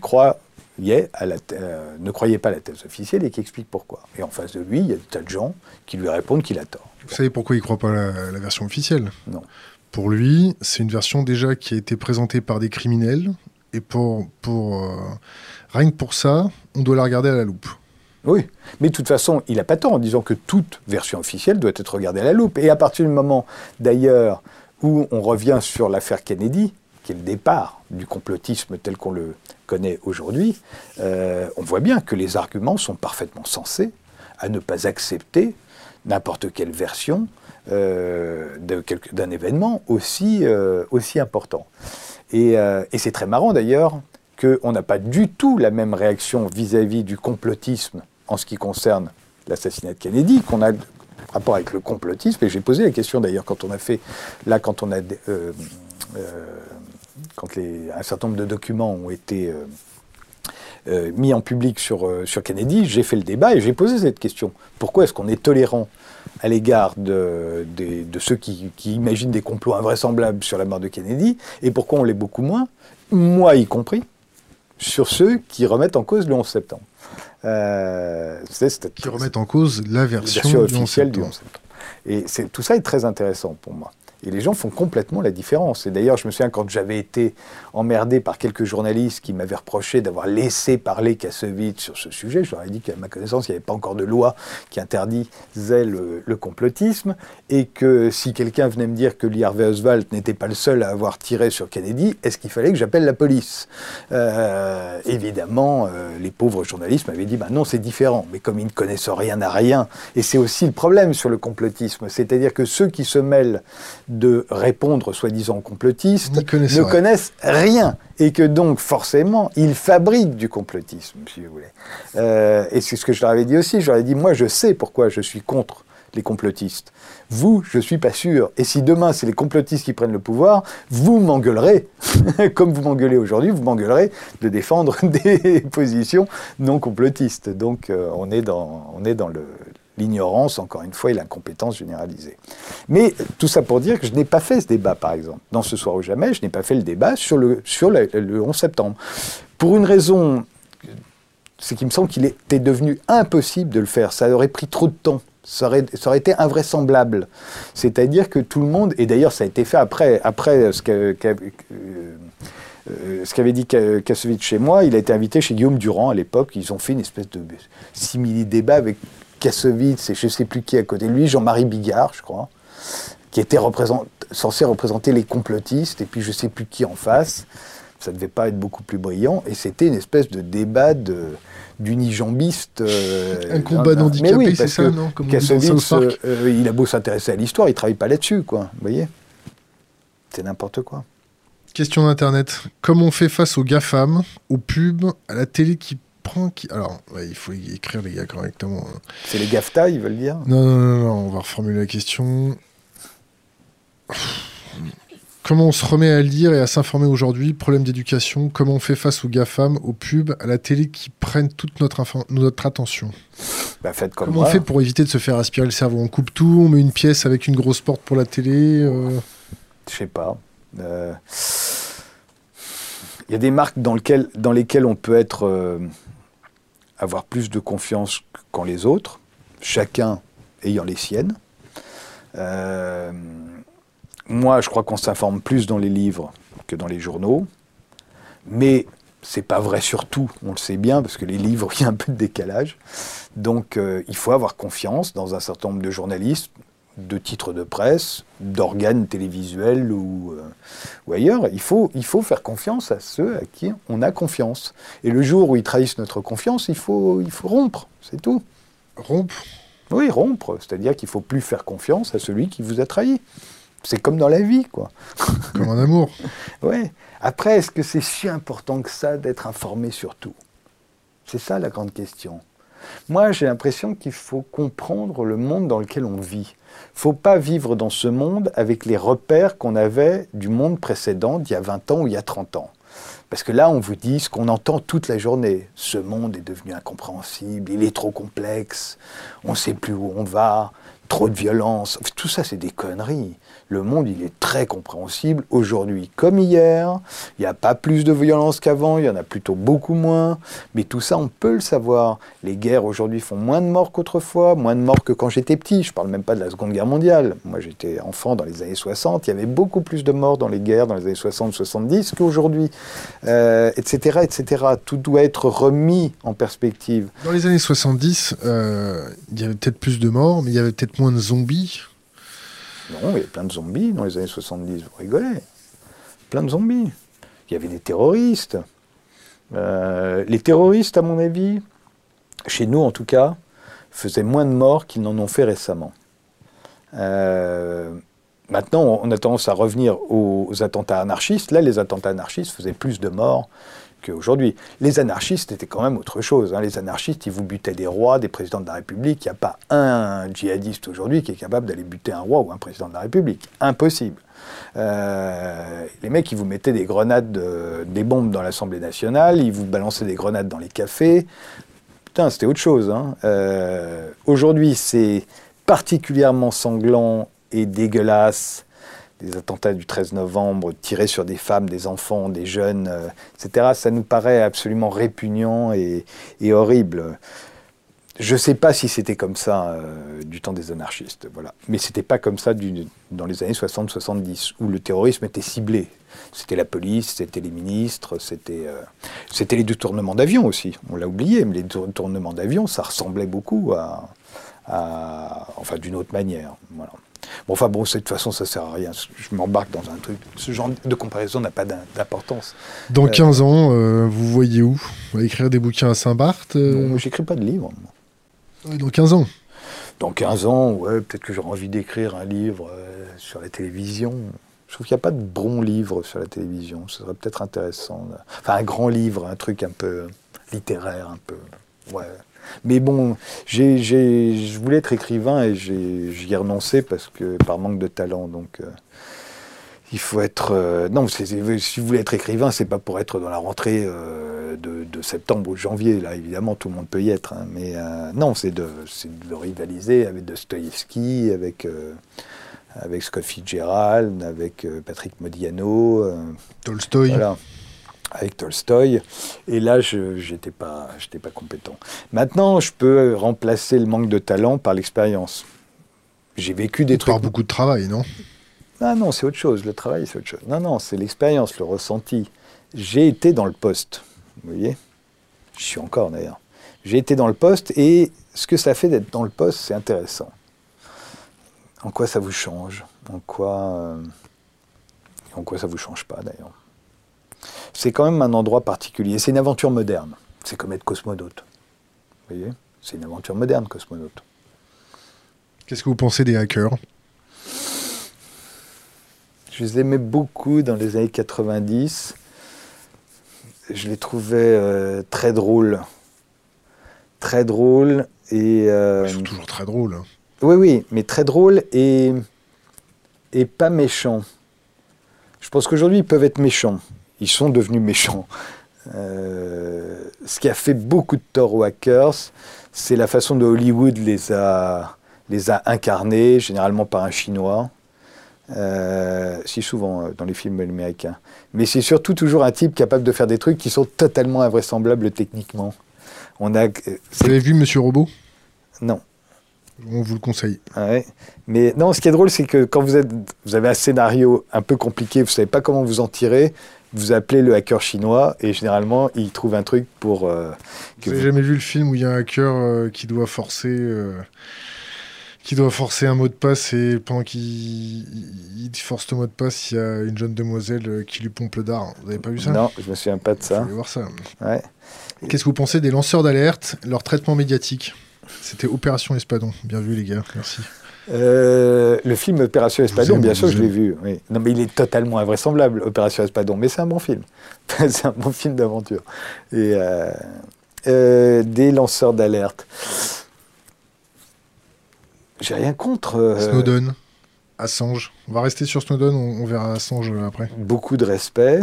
à la euh, ne croyait pas à la thèse officielle et qui explique pourquoi. Et en face de lui, il y a des tas de gens qui lui répondent qu'il a tort. Vous savez pourquoi il ne croit pas à la, version officielle? Non. Pour lui, c'est une version déjà qui a été présentée par des criminels, et pour, pour euh, rien que pour ça, on doit la regarder à la loupe. Oui, mais de toute façon, il n'a pas tort en disant que toute version officielle doit être regardée à la loupe. Et à partir du moment, d'ailleurs, où on revient sur l'affaire Kennedy, qui est le départ du complotisme tel qu'on le connaît aujourd'hui, euh, on voit bien que les arguments sont parfaitement sensés à ne pas accepter n'importe quelle version euh, d'un événement aussi, euh, aussi important. Et, c'est très marrant d'ailleurs qu'on n'a pas du tout la même réaction vis-à-vis -vis du complotisme en ce qui concerne l'assassinat de Kennedy, qu'on a rapport avec le complotisme, et j'ai posé la question d'ailleurs quand on a fait, là quand on a, quand les, un certain nombre de documents ont été euh, mis en public sur, sur Kennedy, j'ai fait le débat et j'ai posé cette question. Pourquoi est-ce qu'on est tolérant à l'égard de, de, ceux qui, qui, imaginent des complots invraisemblables sur la mort de Kennedy, et pourquoi on l'est beaucoup moins, moi y compris, sur ceux qui remettent en cause le 11 septembre? Euh, qui remettent en cause la version, officielle du 11 septembre. Et tout ça est très intéressant pour moi. Et les gens font complètement la différence. Et d'ailleurs, je me souviens quand j'avais été emmerdé par quelques journalistes qui m'avaient reproché d'avoir laissé parler Kassovitz sur ce sujet, je leur ai dit qu'à ma connaissance, il n'y avait pas encore de loi qui interdisait le, complotisme, et que si quelqu'un venait me dire que Lee Harvey Oswald n'était pas le seul à avoir tiré sur Kennedy, est-ce qu'il fallait que j'appelle la police? Euh, Évidemment, euh, les pauvres journalistes m'avaient dit, bah non, c'est différent. Mais comme ils ne connaissent rien à rien, et c'est aussi le problème sur le complotisme, c'est-à-dire que ceux qui se mêlent répondre soi-disant complotistes ne connaissent rien. Et que donc, forcément, ils fabriquent du complotisme, si vous voulez. Euh, et c'est ce que je leur avais dit aussi. Je leur ai dit, moi, je sais pourquoi je suis contre les complotistes. Vous, je ne suis pas sûr. Et si demain, c'est les complotistes qui prennent le pouvoir, vous m'engueulerez, comme vous m'engueulez aujourd'hui, vous m'engueulerez de défendre des positions non complotistes. Donc, euh, on, est dans, on est dans le, l'ignorance, encore une fois, et l'incompétence généralisée. Mais tout ça pour dire que je n'ai pas fait ce débat, par exemple. Dans Ce soir ou jamais, je n'ai pas fait le débat sur le, sur le, 11 septembre. Pour une raison, c'est qu'il me semble qu'il était devenu impossible de le faire. Ça aurait pris trop de temps. Ça aurait, ça aurait été invraisemblable. C'est-à-dire que tout le monde, et d'ailleurs ça a été fait après, après ce euh, euh, qu'avait dit Kassovitz chez moi, il a été invité chez Guillaume Durand à l'époque. Ils ont fait une espèce de simili-débat avec Kassovitz et je ne sais plus qui à côté de lui, Jean-Marie Bigard, je crois, qui était censé représenter les complotistes, et puis je ne sais plus qui en face. Ça ne devait pas être beaucoup plus brillant, et c'était une espèce de débat d'unijambiste. Euh, un combat d'handicapés, c'est ça, non Kassovitz, euh, il a beau s'intéresser à l'histoire, il ne travaille pas là-dessus, quoi. Vous voyez C'est n'importe quoi. Question d'Internet. Comment on fait face aux GAFAM, aux pubs, à la télé qui Alors, il faut écrire les gars correctement. Hein. C'est les GAFTA, ils veulent dire non, non, non, non, on va reformuler la question. Comment on se remet à lire et à s'informer aujourd'hui? Problème d'éducation. Comment on fait face aux GAFAM, aux pubs, à la télé qui prennent toute notre, notre attention? Bah, faites comme Comment on fait pour éviter de se faire aspirer le cerveau? On coupe tout, on met une pièce avec une grosse porte pour la télé euh... Je sais pas. Euh, il y a des marques dans, dans lesquelles on peut être, euh, avoir plus de confiance qu'en les autres, chacun ayant les siennes. Euh, moi, je crois qu'on s'informe plus dans les livres que dans les journaux, mais c'est pas vrai sur tout, on le sait bien, parce que les livres, il y a un peu de décalage. Donc, il faut avoir confiance dans un certain nombre de journalistes, de titres de presse, d'organes télévisuels ou, euh, ou, ailleurs. Il faut, il faut faire confiance à ceux à qui on a confiance. Et le jour où ils trahissent notre confiance, il faut, il faut rompre, c'est tout. Rompre? Oui, rompre. C'est-à-dire qu'il ne faut plus faire confiance à celui qui vous a trahi. C'est comme dans la vie, quoi. Comme en amour. oui. Après, est-ce que c'est si important que ça d'être informé sur tout? C'est ça la grande question. Moi, j'ai l'impression qu'il faut comprendre le monde dans lequel on vit faut pas vivre dans ce monde avec les repères qu'on avait du monde précédent, d'il y a 20 ans ou il y a 30 ans. Parce que là, on vous dit ce qu'on entend toute la journée. Ce monde est devenu incompréhensible, il est trop complexe, on ne sait plus où on va, trop de violence. Tout ça, c'est des conneries le monde, il est très compréhensible aujourd'hui comme hier. Il n'y a pas plus de violence qu'avant, il y en a plutôt beaucoup moins. Mais tout ça, on peut le savoir. Les guerres aujourd'hui font moins de morts qu'autrefois, moins de morts que quand j'étais petit. Je ne parle même pas de la Seconde Guerre mondiale. Moi, j'étais enfant dans les années 60. Il y avait beaucoup plus de morts dans les guerres dans les années 60-70 qu'aujourd'hui, euh, etc., etc. Tout doit être remis en perspective. Dans les années 70, euh, il y avait peut-être plus de morts, mais il y avait peut-être moins de zombies. Non, il y avait plein de zombies dans les années 70, vous rigolez. Plein de zombies. Il y avait des terroristes. Euh, les terroristes, à mon avis, chez nous en tout cas, faisaient moins de morts qu'ils n'en ont fait récemment. Euh, maintenant, on a tendance à revenir aux attentats anarchistes. Là, les attentats anarchistes faisaient plus de morts qu'aujourd'hui. Les anarchistes étaient quand même autre chose. Hein. Les anarchistes, ils vous butaient des rois, des présidents de la République. Il n'y a pas un djihadiste aujourd'hui qui est capable d'aller buter un roi ou un président de la République. Impossible. Euh, les mecs, ils vous mettaient des grenades, des bombes dans l'Assemblée nationale, ils vous balançaient des grenades dans les cafés. Putain, c'était autre chose. Hein. Euh, aujourd'hui, c'est particulièrement sanglant et dégueulasse des attentats du 13 novembre tirés sur des femmes, des enfants, des jeunes, euh, etc., ça nous paraît absolument répugnant et, horrible. Je ne sais pas si c'était comme ça euh, du temps des anarchistes, voilà. mais c'était pas comme ça dans les années 60-70, où le terrorisme était ciblé. C'était la police, c'était les ministres, c'était euh, c'était les détournements d'avions aussi. On l'a oublié, mais les détournements d'avions, ça ressemblait beaucoup à enfin d'une autre manière. Voilà. Bon, enfin bon, de toute façon, ça sert à rien. Je m'embarque dans un truc. Ce genre de comparaison n'a pas d'importance. Dans 15 euh, ans, euh, vous voyez où? On va écrire des bouquins à Saint-Barth euh? Non, j'écris pas de livres. dans 15 ans Dans 15 ans, ouais, peut-être que j'aurai envie d'écrire un livre sur la télévision. Je trouve qu'il n'y a pas de bons livres sur la télévision. Ce serait peut-être intéressant. Enfin, un grand livre, un truc un peu littéraire, un peu. Ouais. Mais bon, je voulais être écrivain et j'y ai renoncé parce que par manque de talent. Donc, euh, il faut être. Euh, non, si vous voulez être écrivain, c'est pas pour être dans la rentrée euh, de, septembre ou de janvier. Là, évidemment, tout le monde peut y être. Hein. mais non, c'est de, de, rivaliser avec Dostoïevski, avec avec Scott Fitzgerald, avec Patrick Modiano. Tolstoy. Voilà avec Tolstoy. Et là, je n'étais pas, pas compétent. Maintenant, je peux remplacer le manque de talent par l'expérience. J'ai vécu des trucs. Par beaucoup de travail, non? Ah non, c'est autre chose. Le travail, c'est autre chose. Non, non, c'est l'expérience, le ressenti. J'ai été dans le poste, vous voyez? Je suis encore d'ailleurs. J'ai été dans le poste et ce que ça fait d'être dans le poste, c'est intéressant. En quoi ça vous change? En quoi, euh, en quoi ça vous change pas d'ailleurs? C'est quand même un endroit particulier. C'est une aventure moderne. C'est comme être cosmonaute. Vous voyez? C'est une aventure moderne, cosmonaute. Qu'est-ce que vous pensez des hackers? Je les aimais beaucoup dans les années 90. Je les trouvais euh, très drôles. Très drôles et... euh, Ils sont toujours très drôles. hein. Oui, oui, mais très drôle et, et pas méchant. Je pense qu'aujourd'hui, ils peuvent être méchants. Ils sont devenus méchants. Euh, ce qui a fait beaucoup de tort aux hackers, c'est la façon dont Hollywood les a, les a incarnés, généralement par un Chinois. Euh, si souvent euh, dans les films américains. Mais c'est surtout toujours un type capable de faire des trucs qui sont totalement invraisemblables techniquement. On a, Vous avez vu Monsieur Robot? Non, On vous le conseille. Ouais. Mais non, ce qui est drôle, c'est que quand vous, êtes, vous avez un scénario un peu compliqué, vous ne savez pas comment vous en tirer, vous appelez le hacker chinois et généralement, il trouve un truc pour... euh, que Vous avez vous- jamais vu le film où il y a un hacker euh, qui doit forcer euh, qui doit forcer un mot de passe et pendant qu'il il- il force le mot de passe, il y a une jeune demoiselle qui lui pompe le dard. Vous avez pas vu ça? Non, je me souviens pas de Vous ça. allez voir ça. Ouais. Qu'est-ce que vous pensez des lanceurs d'alerte, leur traitement médiatique? C'était Opération Espadon. Bien vu les gars, merci. Euh, le film Opération Espadon, bien sûr, je l'ai vu. Oui. Non, mais il est totalement invraisemblable, Opération Espadon. Mais c'est un bon film. c'est un bon film d'aventure. Et euh, euh, des lanceurs d'alerte. J'ai rien contre. Snowden, Assange. On va rester sur Snowden, on, on verra Assange après. beaucoup de respect,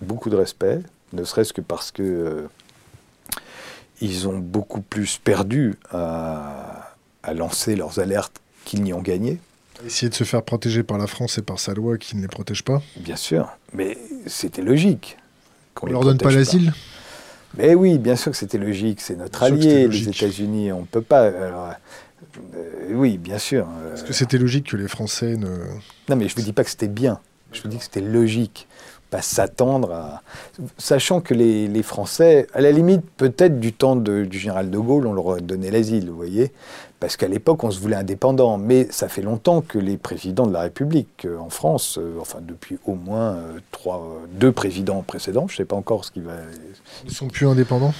beaucoup de respect, ne serait-ce que parce que ils ont beaucoup plus perdu à, à lancer leurs alertes qu'ils n'y ont gagné, Essayer de se faire protéger par la France et par sa loi qui ne les protège pas. bien sûr, mais c'était logique. qu'on On les leur donne pas l'asile Mais oui, bien sûr que c'était logique, c'est notre Bien allié, les. États-Unis, on ne peut pas. alors, euh, oui, bien sûr. euh, Est-ce que c'était logique que les Français ne... Non, mais je ne vous dis pas que c'était bien. Je vous dis que c'était logique. Pas s'attendre à. Sachant que les, Français, à la limite, peut-être du temps du général de Gaulle, on leur a donné l'asile, vous voyez. Parce qu'à l'époque, on se voulait indépendant. Mais ça fait longtemps que les présidents de la République euh, en France, euh, enfin depuis au moins euh, deux présidents précédents, je ne sais pas encore ce qui va. ne sont plus indépendants?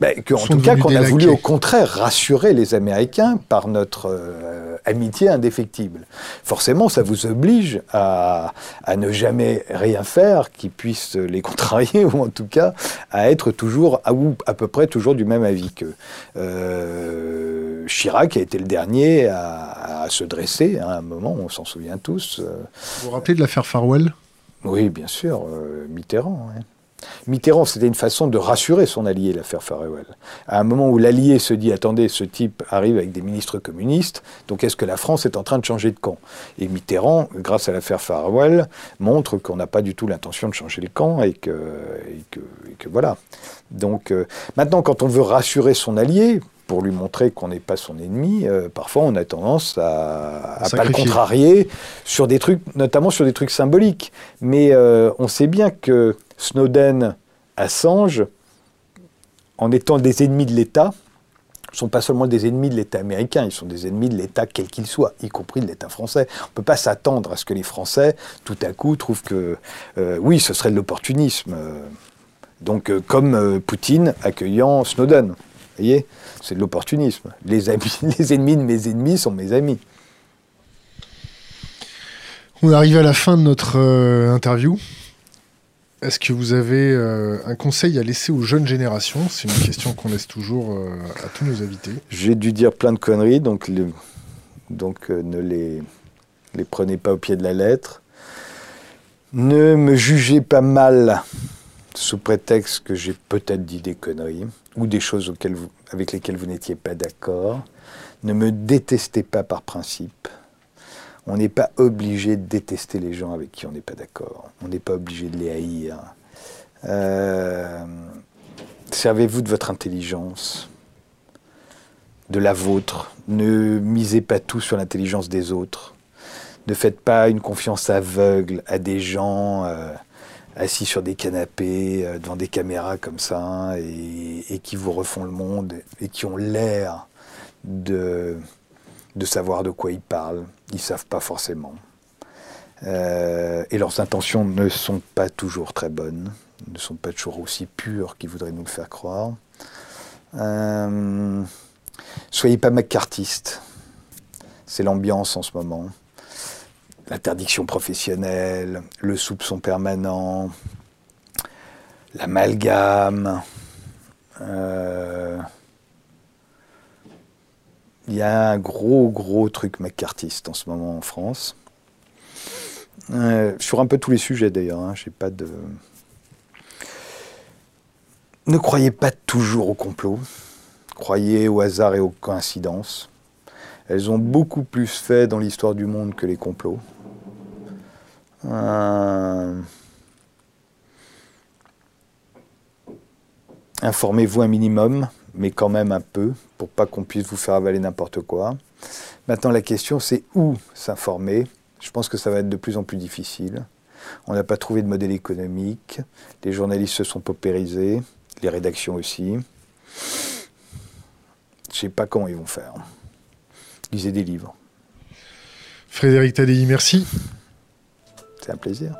Ben, que, en tout cas, qu'on a voulu au contraire rassurer les Américains par notre euh, amitié indéfectible. Forcément, ça vous oblige à, à ne jamais rien faire qui puisse les contrarier, ou en tout cas à être toujours, à, ou à peu près toujours du même avis qu'eux. Euh, Chirac a été le dernier à, à se dresser à un moment, on s'en souvient tous. euh, Vous vous rappelez de l'affaire Farwell? Oui, bien sûr, euh, Mitterrand. ouais. Mitterrand, c'était une façon de rassurer son allié, l'affaire Farewell. À un moment où l'allié se dit attendez, ce type arrive avec des ministres communistes, donc est-ce que la France est en train de changer de camp? Et Mitterrand, grâce à l'affaire Farewell, montre qu'on n'a pas du tout l'intention de changer le camp et que, voilà. Donc euh, maintenant, quand on veut rassurer son allié, pour lui montrer qu'on n'est pas son ennemi, euh, parfois on a tendance à, à pas le contrarier sur des trucs, notamment sur des trucs symboliques. Mais euh, on sait bien que Snowden, Assange, en étant des ennemis de l'État, ne sont pas seulement des ennemis de l'État américain, ils sont des ennemis de l'État quel qu'il soit, y compris de l'État français. On ne peut pas s'attendre à ce que les Français, tout à coup, trouvent que, euh, oui, ce serait de l'opportunisme. donc, comme Poutine accueillant Snowden. Vous voyez C'est de l'opportunisme. Les, amis, les ennemis de mes ennemis sont mes amis. On arrive à la fin de notre euh, interview. Est-ce que vous avez euh, un conseil à laisser aux jeunes générations? C'est une question qu'on laisse toujours euh, à tous nos invités. J'ai dû dire plein de conneries, donc, ne les, les prenez pas au pied de la lettre. Ne me jugez pas mal sous prétexte que j'ai peut-être dit des conneries ou des choses avec lesquelles vous n'étiez pas d'accord. Ne me détestez pas par principe. On n'est pas obligé de détester les gens avec qui on n'est pas d'accord. On n'est pas obligé de les haïr. Euh, Servez-vous de votre intelligence de la vôtre. Ne misez pas tout sur l'intelligence des autres. Ne faites pas une confiance aveugle à des gens euh, assis sur des canapés, euh, devant des caméras comme ça, et, qui vous refont le monde, et qui ont l'air de, de savoir de quoi ils parlent. Ils ne savent pas forcément. Euh, et leurs intentions ne sont pas toujours très bonnes, ne sont pas toujours aussi pures qu'ils voudraient nous le faire croire. Euh, soyez pas macartistes. C'est l'ambiance en ce moment. L'interdiction professionnelle, le soupçon permanent, l'amalgame. Euh, il y a un gros, gros truc macartiste en ce moment en France. Euh, sur un peu tous les sujets d'ailleurs. Hein, j'ai pas de. Ne croyez pas toujours au complot. Croyez au hasard et aux coïncidences. Elles ont beaucoup plus fait dans l'histoire du monde que les complots. Euh, Informez-vous un minimum, mais quand même un peu, pour pas qu'on puisse vous faire avaler n'importe quoi. Maintenant, la question, c'est où s'informer je pense que ça va être de plus en plus difficile. On n'a pas trouvé de modèle économique. Les journalistes se sont paupérisés, les rédactions aussi. Je ne sais pas comment ils vont faire. Lisez des livres. Frédéric Tadei, merci. C'est un plaisir.